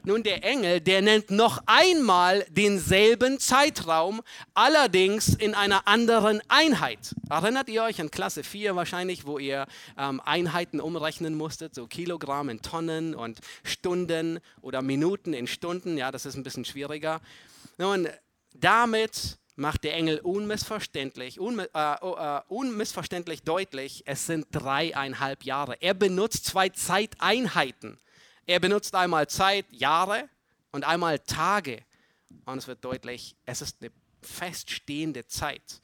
S1: Nun, der Engel, der nennt noch einmal denselben Zeitraum, allerdings in einer anderen Einheit. Erinnert ihr euch an Klasse 4 wahrscheinlich, wo ihr ähm, Einheiten umrechnen musstet, so Kilogramm in Tonnen und Stunden oder Minuten in Stunden? Ja, das ist ein bisschen schwieriger. Nun, damit macht der Engel unmissverständlich, unmi äh, äh, unmissverständlich deutlich, es sind dreieinhalb Jahre. Er benutzt zwei Zeiteinheiten. Er benutzt einmal Zeit, Jahre und einmal Tage. Und es wird deutlich, es ist eine feststehende Zeit.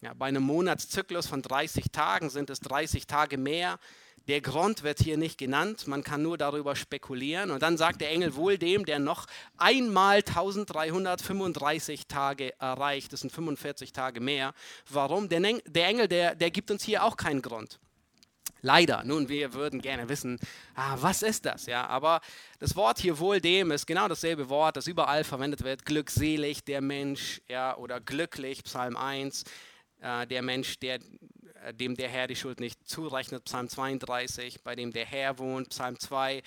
S1: Ja, bei einem Monatszyklus von 30 Tagen sind es 30 Tage mehr. Der Grund wird hier nicht genannt, man kann nur darüber spekulieren. Und dann sagt der Engel wohl dem, der noch einmal 1335 Tage erreicht, das sind 45 Tage mehr. Warum? Der Engel, der, der gibt uns hier auch keinen Grund. Leider. Nun, wir würden gerne wissen, ah, was ist das? Ja, aber das Wort hier wohl dem ist genau dasselbe Wort, das überall verwendet wird. Glückselig der Mensch, ja, oder glücklich, Psalm 1, äh, der Mensch, der, äh, dem der Herr die Schuld nicht zurechnet, Psalm 32, bei dem der Herr wohnt, Psalm 2.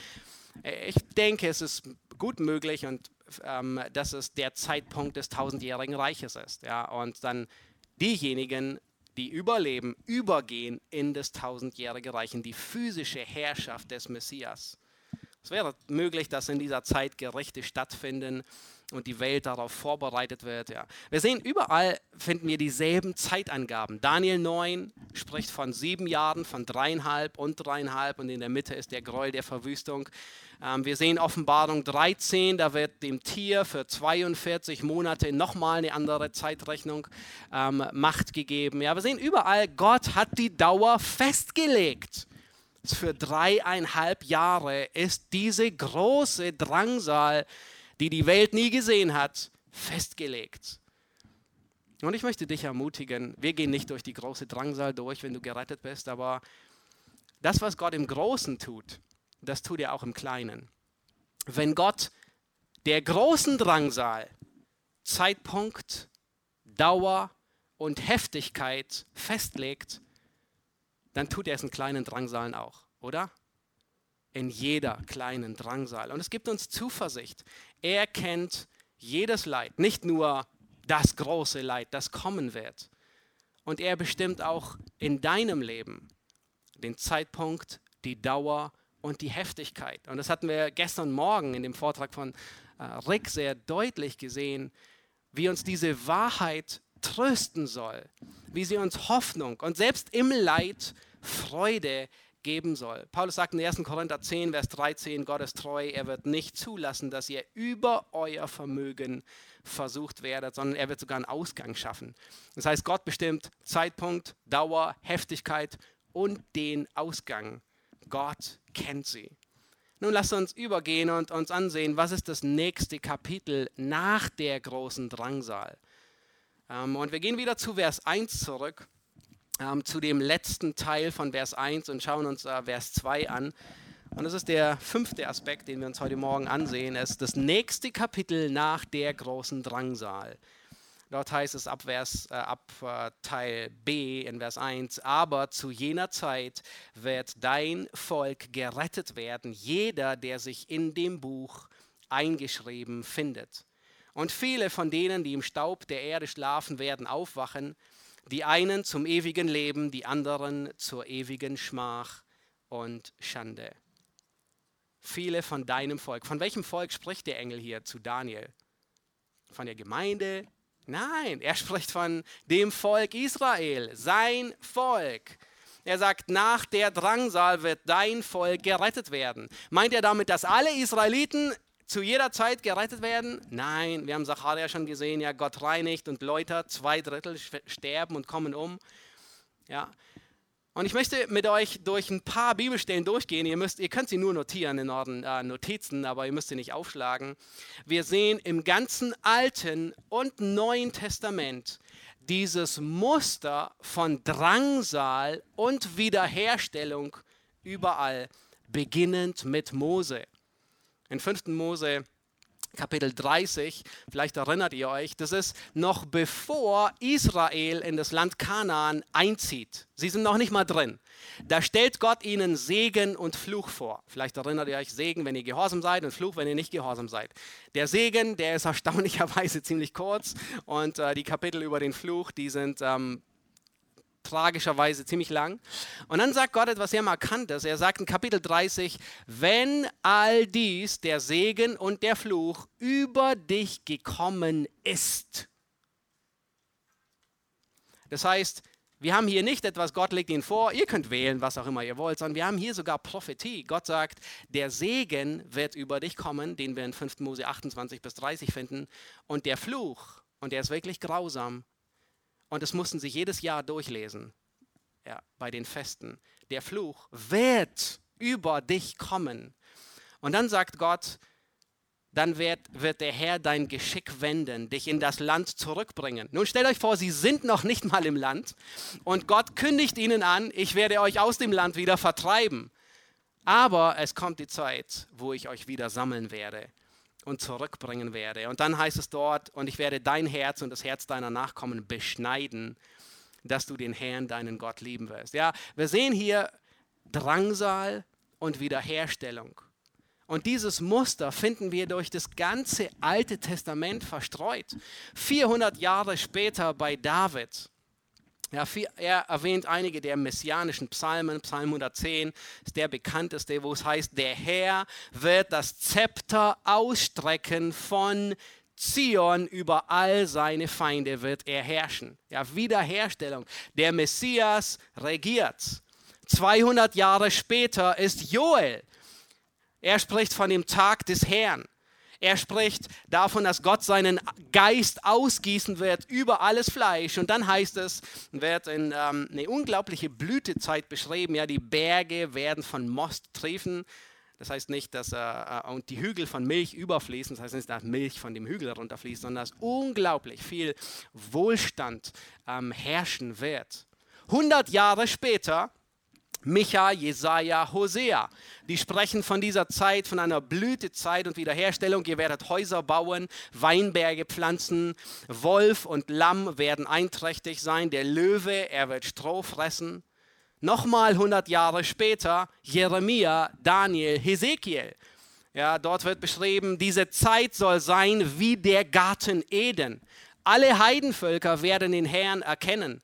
S1: Äh, ich denke, es ist gut möglich und ähm, dass es der Zeitpunkt des tausendjährigen Reiches ist. Ja, und dann diejenigen, die überleben, übergehen in das tausendjährige Reich, in die physische Herrschaft des Messias. Es wäre möglich, dass in dieser Zeit Gerichte stattfinden und die Welt darauf vorbereitet wird. Ja. Wir sehen, überall finden wir dieselben Zeitangaben. Daniel 9 spricht von sieben Jahren, von dreieinhalb und dreieinhalb und in der Mitte ist der Gräuel der Verwüstung. Ähm, wir sehen Offenbarung 13, da wird dem Tier für 42 Monate nochmal eine andere Zeitrechnung ähm, Macht gegeben. Ja, wir sehen überall, Gott hat die Dauer festgelegt für dreieinhalb Jahre ist diese große Drangsal die die Welt nie gesehen hat, festgelegt. Und ich möchte dich ermutigen, wir gehen nicht durch die große Drangsal durch, wenn du gerettet bist, aber das, was Gott im Großen tut, das tut er auch im Kleinen. Wenn Gott der großen Drangsal Zeitpunkt, Dauer und Heftigkeit festlegt, dann tut er es in kleinen Drangsalen auch, oder? in jeder kleinen Drangsal. Und es gibt uns Zuversicht. Er kennt jedes Leid, nicht nur das große Leid, das kommen wird. Und er bestimmt auch in deinem Leben den Zeitpunkt, die Dauer und die Heftigkeit. Und das hatten wir gestern Morgen in dem Vortrag von äh, Rick sehr deutlich gesehen, wie uns diese Wahrheit trösten soll, wie sie uns Hoffnung und selbst im Leid Freude geben soll. Paulus sagt in 1. Korinther 10, Vers 13, Gott ist treu, er wird nicht zulassen, dass ihr über euer Vermögen versucht werdet, sondern er wird sogar einen Ausgang schaffen. Das heißt, Gott bestimmt Zeitpunkt, Dauer, Heftigkeit und den Ausgang. Gott kennt sie. Nun lasst uns übergehen und uns ansehen, was ist das nächste Kapitel nach der großen Drangsal. Ähm, und wir gehen wieder zu Vers 1 zurück ähm, zu dem letzten Teil von Vers 1 und schauen uns Vers 2 an. Und das ist der fünfte Aspekt, den wir uns heute Morgen ansehen. Es ist das nächste Kapitel nach der großen Drangsal. Dort heißt es ab, Vers, äh, ab äh, Teil B in Vers 1, aber zu jener Zeit wird dein Volk gerettet werden, jeder, der sich in dem Buch eingeschrieben findet. Und viele von denen, die im Staub der Erde schlafen, werden aufwachen die einen zum ewigen Leben, die anderen zur ewigen Schmach und Schande. Viele von deinem Volk. Von welchem Volk spricht der Engel hier zu Daniel? Von der Gemeinde? Nein, er spricht von dem Volk Israel, sein Volk. Er sagt, nach der Drangsal wird dein Volk gerettet werden. Meint er damit, dass alle Israeliten zu jeder Zeit gerettet werden? Nein, wir haben Zacharia schon gesehen, ja, Gott reinigt und läutert, zwei Drittel sterben und kommen um. Ja. Und ich möchte mit euch durch ein paar Bibelstellen durchgehen. Ihr, müsst, ihr könnt sie nur notieren in euren äh, Notizen, aber ihr müsst sie nicht aufschlagen. Wir sehen im ganzen Alten und Neuen Testament dieses Muster von Drangsal und Wiederherstellung überall, beginnend mit Mose. In 5. Mose Kapitel 30, vielleicht erinnert ihr euch, das ist noch bevor Israel in das Land Kanaan einzieht. Sie sind noch nicht mal drin. Da stellt Gott ihnen Segen und Fluch vor. Vielleicht erinnert ihr euch Segen, wenn ihr gehorsam seid und Fluch, wenn ihr nicht gehorsam seid. Der Segen, der ist erstaunlicherweise ziemlich kurz und äh, die Kapitel über den Fluch, die sind ähm, tragischerweise ziemlich lang. Und dann sagt Gott etwas sehr Markantes. Er sagt in Kapitel 30, wenn all dies, der Segen und der Fluch, über dich gekommen ist. Das heißt, wir haben hier nicht etwas, Gott legt ihnen vor, ihr könnt wählen, was auch immer ihr wollt, sondern wir haben hier sogar Prophetie. Gott sagt, der Segen wird über dich kommen, den wir in 5. Mose 28 bis 30 finden, und der Fluch, und der ist wirklich grausam, und das mussten sie jedes Jahr durchlesen ja, bei den Festen. Der Fluch wird über dich kommen. Und dann sagt Gott, dann wird, wird der Herr dein Geschick wenden, dich in das Land zurückbringen. Nun stellt euch vor, sie sind noch nicht mal im Land und Gott kündigt ihnen an, ich werde euch aus dem Land wieder vertreiben. Aber es kommt die Zeit, wo ich euch wieder sammeln werde und zurückbringen werde. Und dann heißt es dort, und ich werde dein Herz und das Herz deiner Nachkommen beschneiden, dass du den Herrn, deinen Gott lieben wirst. Ja, wir sehen hier Drangsal und Wiederherstellung. Und dieses Muster finden wir durch das ganze Alte Testament verstreut. 400 Jahre später bei David er erwähnt einige der messianischen Psalmen. Psalm 110 ist der bekannteste, wo es heißt, der Herr wird das Zepter ausstrecken von Zion über all seine Feinde wird er herrschen. Ja, Wiederherstellung. Der Messias regiert. 200 Jahre später ist Joel. Er spricht von dem Tag des Herrn. Er spricht davon, dass Gott seinen Geist ausgießen wird über alles Fleisch. Und dann heißt es, wird in, ähm, eine unglaubliche Blütezeit beschrieben. Ja, die Berge werden von Most triefen. Das heißt nicht, dass äh, äh, und die Hügel von Milch überfließen. Das heißt nicht, dass Milch von dem Hügel runterfließt, sondern dass unglaublich viel Wohlstand ähm, herrschen wird. 100 Jahre später Micha, Jesaja, Hosea. Die sprechen von dieser Zeit, von einer Blütezeit und Wiederherstellung. Ihr werdet Häuser bauen, Weinberge pflanzen, Wolf und Lamm werden einträchtig sein, der Löwe, er wird Stroh fressen. Nochmal 100 Jahre später, Jeremia, Daniel, Hesekiel. Ja, dort wird beschrieben, diese Zeit soll sein wie der Garten Eden. Alle Heidenvölker werden den Herrn erkennen.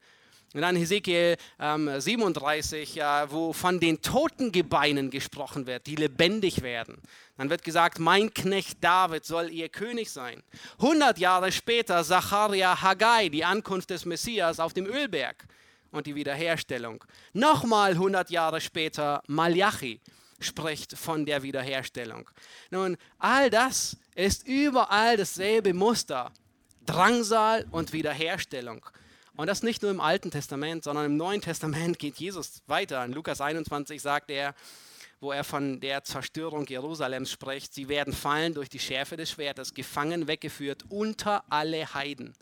S1: Und dann Hesekiel ähm, 37, äh, wo von den Totengebeinen gesprochen wird, die lebendig werden. Dann wird gesagt, mein Knecht David soll ihr König sein. 100 Jahre später Zacharia Haggai, die Ankunft des Messias auf dem Ölberg und die Wiederherstellung. Nochmal 100 Jahre später Malachi spricht von der Wiederherstellung. Nun, all das ist überall dasselbe Muster. Drangsal und Wiederherstellung. Und das nicht nur im Alten Testament, sondern im Neuen Testament geht Jesus weiter. In Lukas 21 sagt er, wo er von der Zerstörung Jerusalems spricht, sie werden fallen durch die Schärfe des Schwertes, gefangen, weggeführt unter alle Heiden.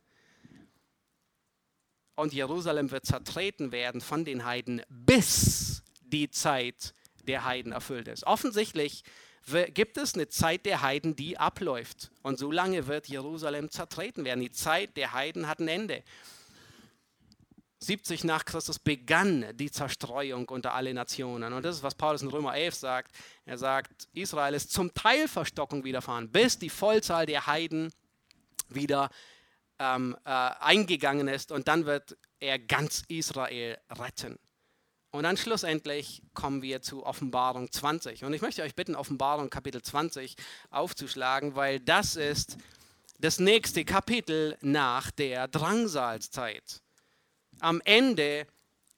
S1: Und Jerusalem wird zertreten werden von den Heiden, bis die Zeit der Heiden erfüllt ist. Offensichtlich gibt es eine Zeit der Heiden, die abläuft. Und so lange wird Jerusalem zertreten werden. Die Zeit der Heiden hat ein Ende. 70 nach Christus begann die Zerstreuung unter alle Nationen. Und das ist, was Paulus in Römer 11 sagt. Er sagt, Israel ist zum Teil Verstockung widerfahren, bis die Vollzahl der Heiden wieder ähm, äh, eingegangen ist. Und dann wird er ganz Israel retten. Und dann schlussendlich kommen wir zu Offenbarung 20. Und ich möchte euch bitten, Offenbarung Kapitel 20 aufzuschlagen, weil das ist das nächste Kapitel nach der Drangsalzeit am Ende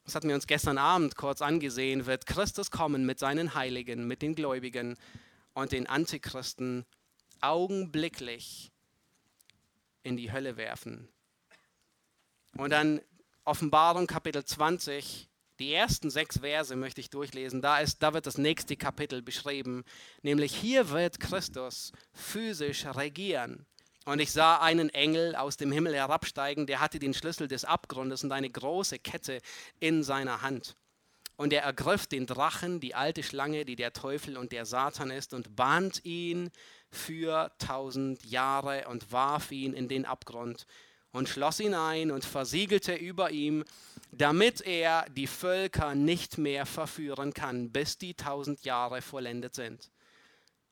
S1: das hatten wir uns gestern Abend kurz angesehen, wird Christus kommen mit seinen Heiligen, mit den Gläubigen und den Antichristen augenblicklich in die Hölle werfen. Und dann Offenbarung Kapitel 20, die ersten sechs Verse möchte ich durchlesen. Da, ist, da wird das nächste Kapitel beschrieben, nämlich hier wird Christus physisch regieren. Und ich sah einen Engel aus dem Himmel herabsteigen, der hatte den Schlüssel des Abgrundes und eine große Kette in seiner Hand. Und er ergriff den Drachen, die alte Schlange, die der Teufel und der Satan ist, und band ihn für tausend Jahre und warf ihn in den Abgrund und schloss ihn ein und versiegelte über ihm, damit er die Völker nicht mehr verführen kann, bis die tausend Jahre vollendet sind.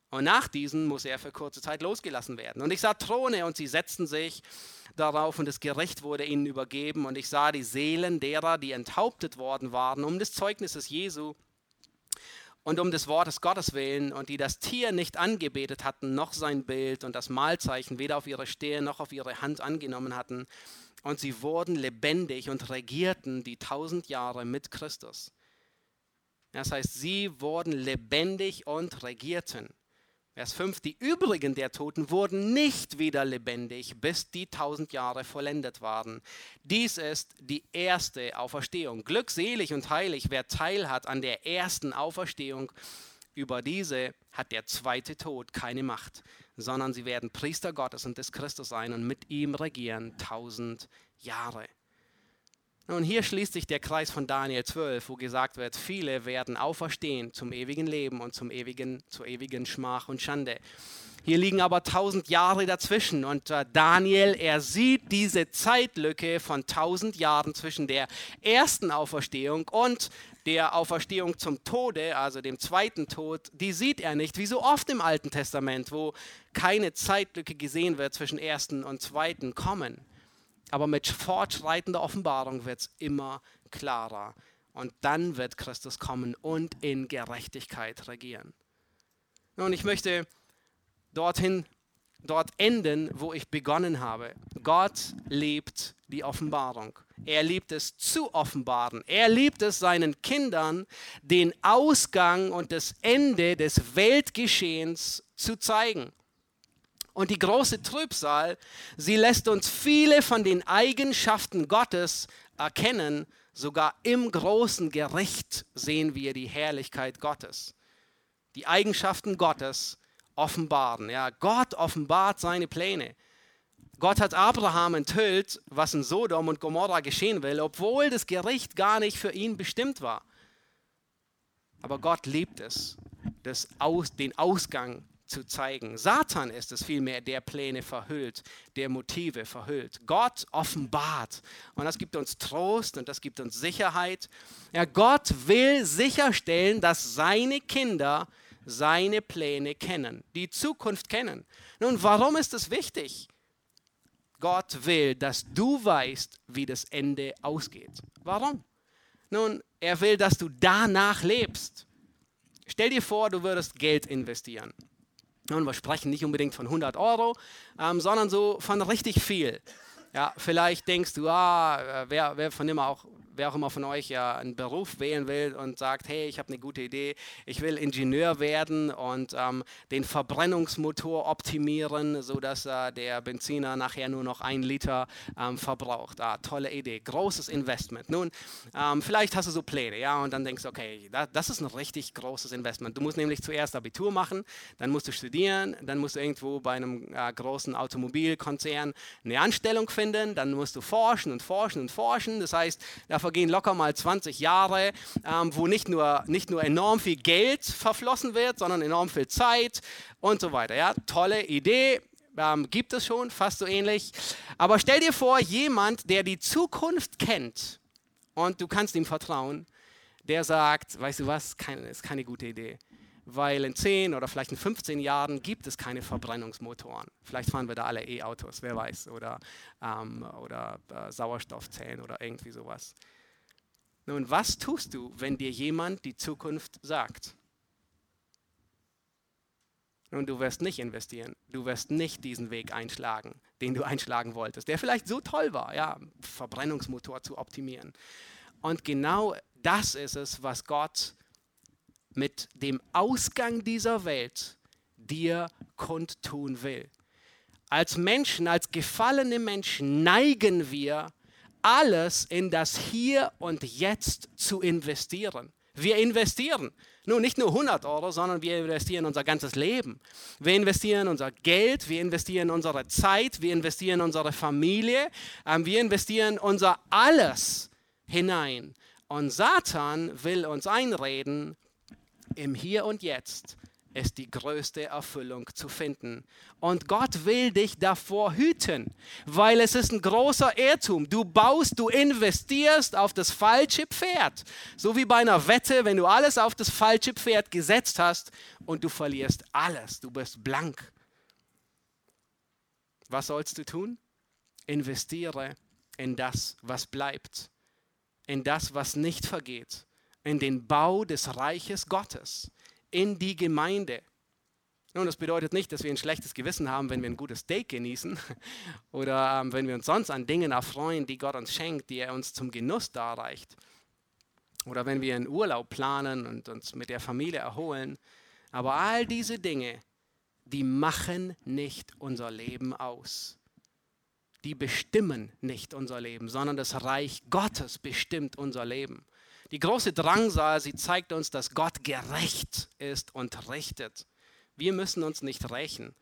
S1: Und nach diesen muss er für kurze Zeit losgelassen werden. Und ich sah Throne und sie setzten sich darauf und das Gericht wurde ihnen übergeben. Und ich sah die Seelen derer, die enthauptet worden waren, um des Zeugnisses Jesu und um des Wortes Gottes willen und die das Tier nicht angebetet hatten, noch sein Bild und das Mahlzeichen weder auf ihre Stirn noch auf ihre Hand angenommen hatten. Und sie wurden lebendig und regierten die tausend Jahre mit Christus. Das heißt, sie wurden lebendig und regierten. Vers 5, die übrigen der Toten wurden nicht wieder lebendig, bis die tausend Jahre vollendet waren. Dies ist die erste Auferstehung. Glückselig und heilig, wer teil hat an der ersten Auferstehung. Über diese hat der zweite Tod keine Macht, sondern sie werden Priester Gottes und des Christus sein und mit ihm regieren tausend Jahre. Nun, hier schließt sich der Kreis von Daniel 12, wo gesagt wird, viele werden auferstehen zum ewigen Leben und zum ewigen, zur ewigen Schmach und Schande. Hier liegen aber tausend Jahre dazwischen und äh, Daniel, er sieht diese Zeitlücke von tausend Jahren zwischen der ersten Auferstehung und der Auferstehung zum Tode, also dem zweiten Tod, die sieht er nicht, wie so oft im Alten Testament, wo keine Zeitlücke gesehen wird zwischen ersten und zweiten Kommen. Aber mit fortschreitender Offenbarung wird es immer klarer. Und dann wird Christus kommen und in Gerechtigkeit regieren. Nun, ich möchte dorthin, dort enden, wo ich begonnen habe. Gott liebt die Offenbarung. Er liebt es zu offenbaren. Er liebt es seinen Kindern, den Ausgang und das Ende des Weltgeschehens zu zeigen. Und die große Trübsal, sie lässt uns viele von den Eigenschaften Gottes erkennen. Sogar im großen Gericht sehen wir die Herrlichkeit Gottes. Die Eigenschaften Gottes offenbaren. Ja, Gott offenbart seine Pläne. Gott hat Abraham enthüllt, was in Sodom und Gomorra geschehen will, obwohl das Gericht gar nicht für ihn bestimmt war. Aber Gott liebt es, das Aus, den Ausgang zu zeigen. Satan ist es vielmehr, der Pläne verhüllt, der Motive verhüllt. Gott offenbart. Und das gibt uns Trost und das gibt uns Sicherheit. Ja, Gott will sicherstellen, dass seine Kinder seine Pläne kennen, die Zukunft kennen. Nun, warum ist es wichtig? Gott will, dass du weißt, wie das Ende ausgeht. Warum? Nun, er will, dass du danach lebst. Stell dir vor, du würdest Geld investieren. Und wir sprechen nicht unbedingt von 100 Euro, ähm, sondern so von richtig viel. Ja, vielleicht denkst du, ah, äh, wer, wer von immer auch wer auch immer von euch ja einen Beruf wählen will und sagt, hey, ich habe eine gute Idee, ich will Ingenieur werden und ähm, den Verbrennungsmotor optimieren, sodass äh, der Benziner nachher nur noch ein Liter ähm, verbraucht. Ah, tolle Idee, großes Investment. Nun, ähm, vielleicht hast du so Pläne, ja, und dann denkst du, okay, das, das ist ein richtig großes Investment. Du musst nämlich zuerst Abitur machen, dann musst du studieren, dann musst du irgendwo bei einem äh, großen Automobilkonzern eine Anstellung finden, dann musst du forschen und forschen und forschen. Das heißt, da vergehen locker mal 20 Jahre, ähm, wo nicht nur, nicht nur enorm viel Geld verflossen wird, sondern enorm viel Zeit und so weiter. Ja, tolle Idee. Ähm, gibt es schon, fast so ähnlich. Aber stell dir vor, jemand, der die Zukunft kennt und du kannst ihm vertrauen, der sagt, weißt du was, keine, ist keine gute Idee weil in 10 oder vielleicht in 15 Jahren gibt es keine Verbrennungsmotoren. Vielleicht fahren wir da alle E-Autos, wer weiß, oder, ähm, oder äh, Sauerstoffzellen oder irgendwie sowas. Nun, was tust du, wenn dir jemand die Zukunft sagt? Nun, du wirst nicht investieren. Du wirst nicht diesen Weg einschlagen, den du einschlagen wolltest, der vielleicht so toll war, ja, Verbrennungsmotor zu optimieren. Und genau das ist es, was Gott mit dem Ausgang dieser Welt dir kundtun will. Als Menschen, als gefallene Menschen neigen wir, alles in das Hier und Jetzt zu investieren. Wir investieren. Nun, nicht nur 100 Euro, sondern wir investieren unser ganzes Leben. Wir investieren unser Geld, wir investieren unsere Zeit, wir investieren unsere Familie, ähm, wir investieren unser alles hinein. Und Satan will uns einreden, im Hier und Jetzt ist die größte Erfüllung zu finden. Und Gott will dich davor hüten, weil es ist ein großer Irrtum. Du baust, du investierst auf das falsche Pferd. So wie bei einer Wette, wenn du alles auf das falsche Pferd gesetzt hast und du verlierst alles, du bist blank. Was sollst du tun? Investiere in das, was bleibt, in das, was nicht vergeht, in den Bau des Reiches Gottes in die Gemeinde. Nun, das bedeutet nicht, dass wir ein schlechtes Gewissen haben, wenn wir ein gutes Steak genießen oder ähm, wenn wir uns sonst an Dingen erfreuen, die Gott uns schenkt, die er uns zum Genuss darreicht. Oder wenn wir einen Urlaub planen und uns mit der Familie erholen. Aber all diese Dinge, die machen nicht unser Leben aus. Die bestimmen nicht unser Leben, sondern das Reich Gottes bestimmt unser Leben. Die große Drangsal, sie zeigt uns, dass Gott gerecht ist und richtet. Wir müssen uns nicht rächen.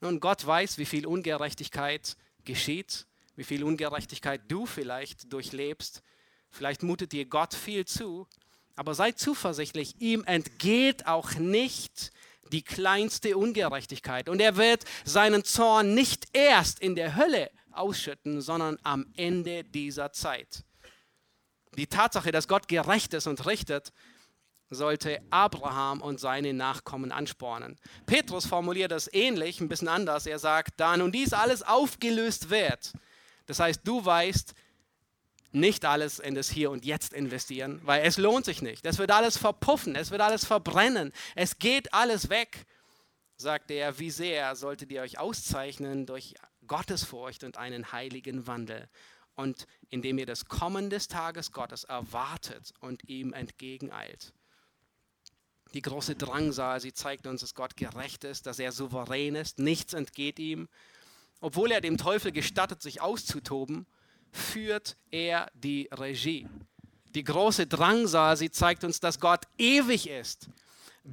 S1: Nun, Gott weiß, wie viel Ungerechtigkeit geschieht, wie viel Ungerechtigkeit du vielleicht durchlebst. Vielleicht mutet dir Gott viel zu, aber sei zuversichtlich, ihm entgeht auch nicht die kleinste Ungerechtigkeit. Und er wird seinen Zorn nicht erst in der Hölle ausschütten, sondern am Ende dieser Zeit. Die Tatsache, dass Gott gerecht ist und richtet, sollte Abraham und seine Nachkommen anspornen. Petrus formuliert das ähnlich, ein bisschen anders. Er sagt, da nun dies alles aufgelöst wird, das heißt, du weißt, nicht alles in das Hier und Jetzt investieren, weil es lohnt sich nicht. Es wird alles verpuffen, es wird alles verbrennen, es geht alles weg, sagt er, wie sehr solltet ihr euch auszeichnen durch Gottesfurcht und einen heiligen Wandel und indem ihr das Kommen des Tages Gottes erwartet und ihm entgegeneilt. Die große Drangsal, sie zeigt uns, dass Gott gerecht ist, dass er souverän ist, nichts entgeht ihm. Obwohl er dem Teufel gestattet, sich auszutoben, führt er die Regie. Die große Drangsal, sie zeigt uns, dass Gott ewig ist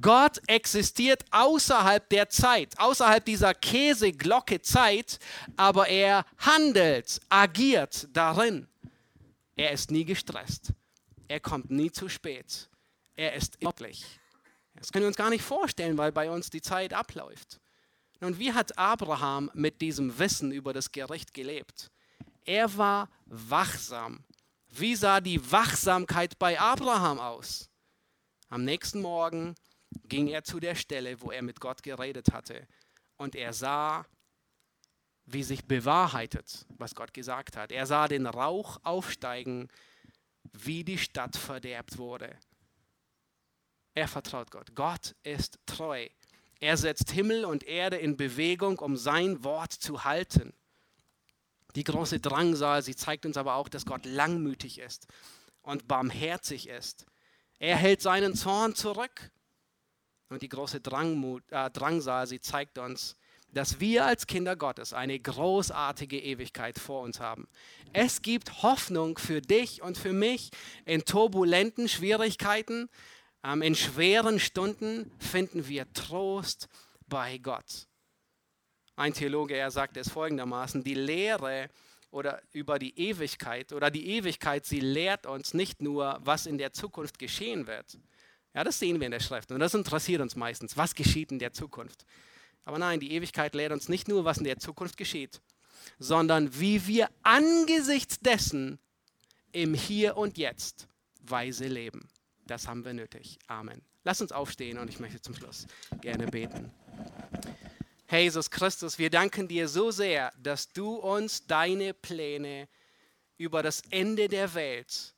S1: Gott existiert außerhalb der Zeit, außerhalb dieser Käseglocke Zeit, aber er handelt, agiert darin. Er ist nie gestresst. Er kommt nie zu spät. Er ist wirklich. Das können wir uns gar nicht vorstellen, weil bei uns die Zeit abläuft. Und wie hat Abraham mit diesem Wissen über das Gericht gelebt? Er war wachsam. Wie sah die Wachsamkeit bei Abraham aus? Am nächsten Morgen ging er zu der Stelle, wo er mit Gott geredet hatte. Und er sah, wie sich bewahrheitet, was Gott gesagt hat. Er sah den Rauch aufsteigen, wie die Stadt verderbt wurde. Er vertraut Gott. Gott ist treu. Er setzt Himmel und Erde in Bewegung, um sein Wort zu halten. Die große Drangsal, sie zeigt uns aber auch, dass Gott langmütig ist und barmherzig ist. Er hält seinen Zorn zurück und die große Drangmut, äh, Drangsal, sie zeigt uns, dass wir als Kinder Gottes eine großartige Ewigkeit vor uns haben. Es gibt Hoffnung für dich und für mich in turbulenten Schwierigkeiten, ähm, in schweren Stunden finden wir Trost bei Gott. Ein Theologe, er sagt es folgendermaßen, die Lehre oder über die Ewigkeit oder die Ewigkeit, sie lehrt uns nicht nur, was in der Zukunft geschehen wird, ja, das sehen wir in der Schrift und das interessiert uns meistens. Was geschieht in der Zukunft? Aber nein, die Ewigkeit lehrt uns nicht nur, was in der Zukunft geschieht, sondern wie wir angesichts dessen im Hier und Jetzt weise leben. Das haben wir nötig. Amen. Lass uns aufstehen und ich möchte zum Schluss gerne beten. Jesus Christus, wir danken dir so sehr, dass du uns deine Pläne über das Ende der Welt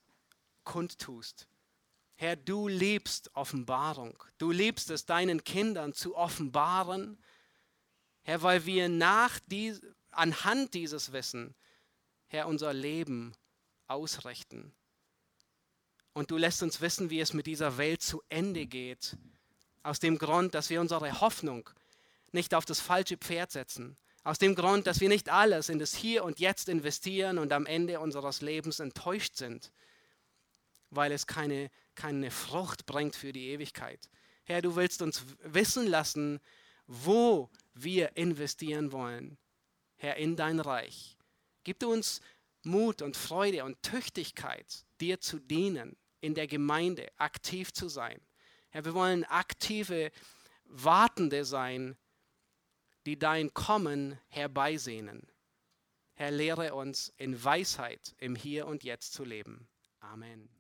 S1: kundtust. Herr, du liebst Offenbarung. Du liebst es, deinen Kindern zu offenbaren. Herr, weil wir nach dies, anhand dieses Wissen, Herr, unser Leben ausrichten. Und du lässt uns wissen, wie es mit dieser Welt zu Ende geht. Aus dem Grund, dass wir unsere Hoffnung nicht auf das falsche Pferd setzen. Aus dem Grund, dass wir nicht alles in das Hier und Jetzt investieren und am Ende unseres Lebens enttäuscht sind, weil es keine, keine Frucht bringt für die Ewigkeit. Herr, du willst uns wissen lassen, wo wir investieren wollen. Herr, in dein Reich. Gib du uns Mut und Freude und Tüchtigkeit, dir zu dienen, in der Gemeinde aktiv zu sein. Herr, wir wollen aktive Wartende sein, die dein Kommen herbeisehnen. Herr, lehre uns in Weisheit im Hier und Jetzt zu leben. Amen.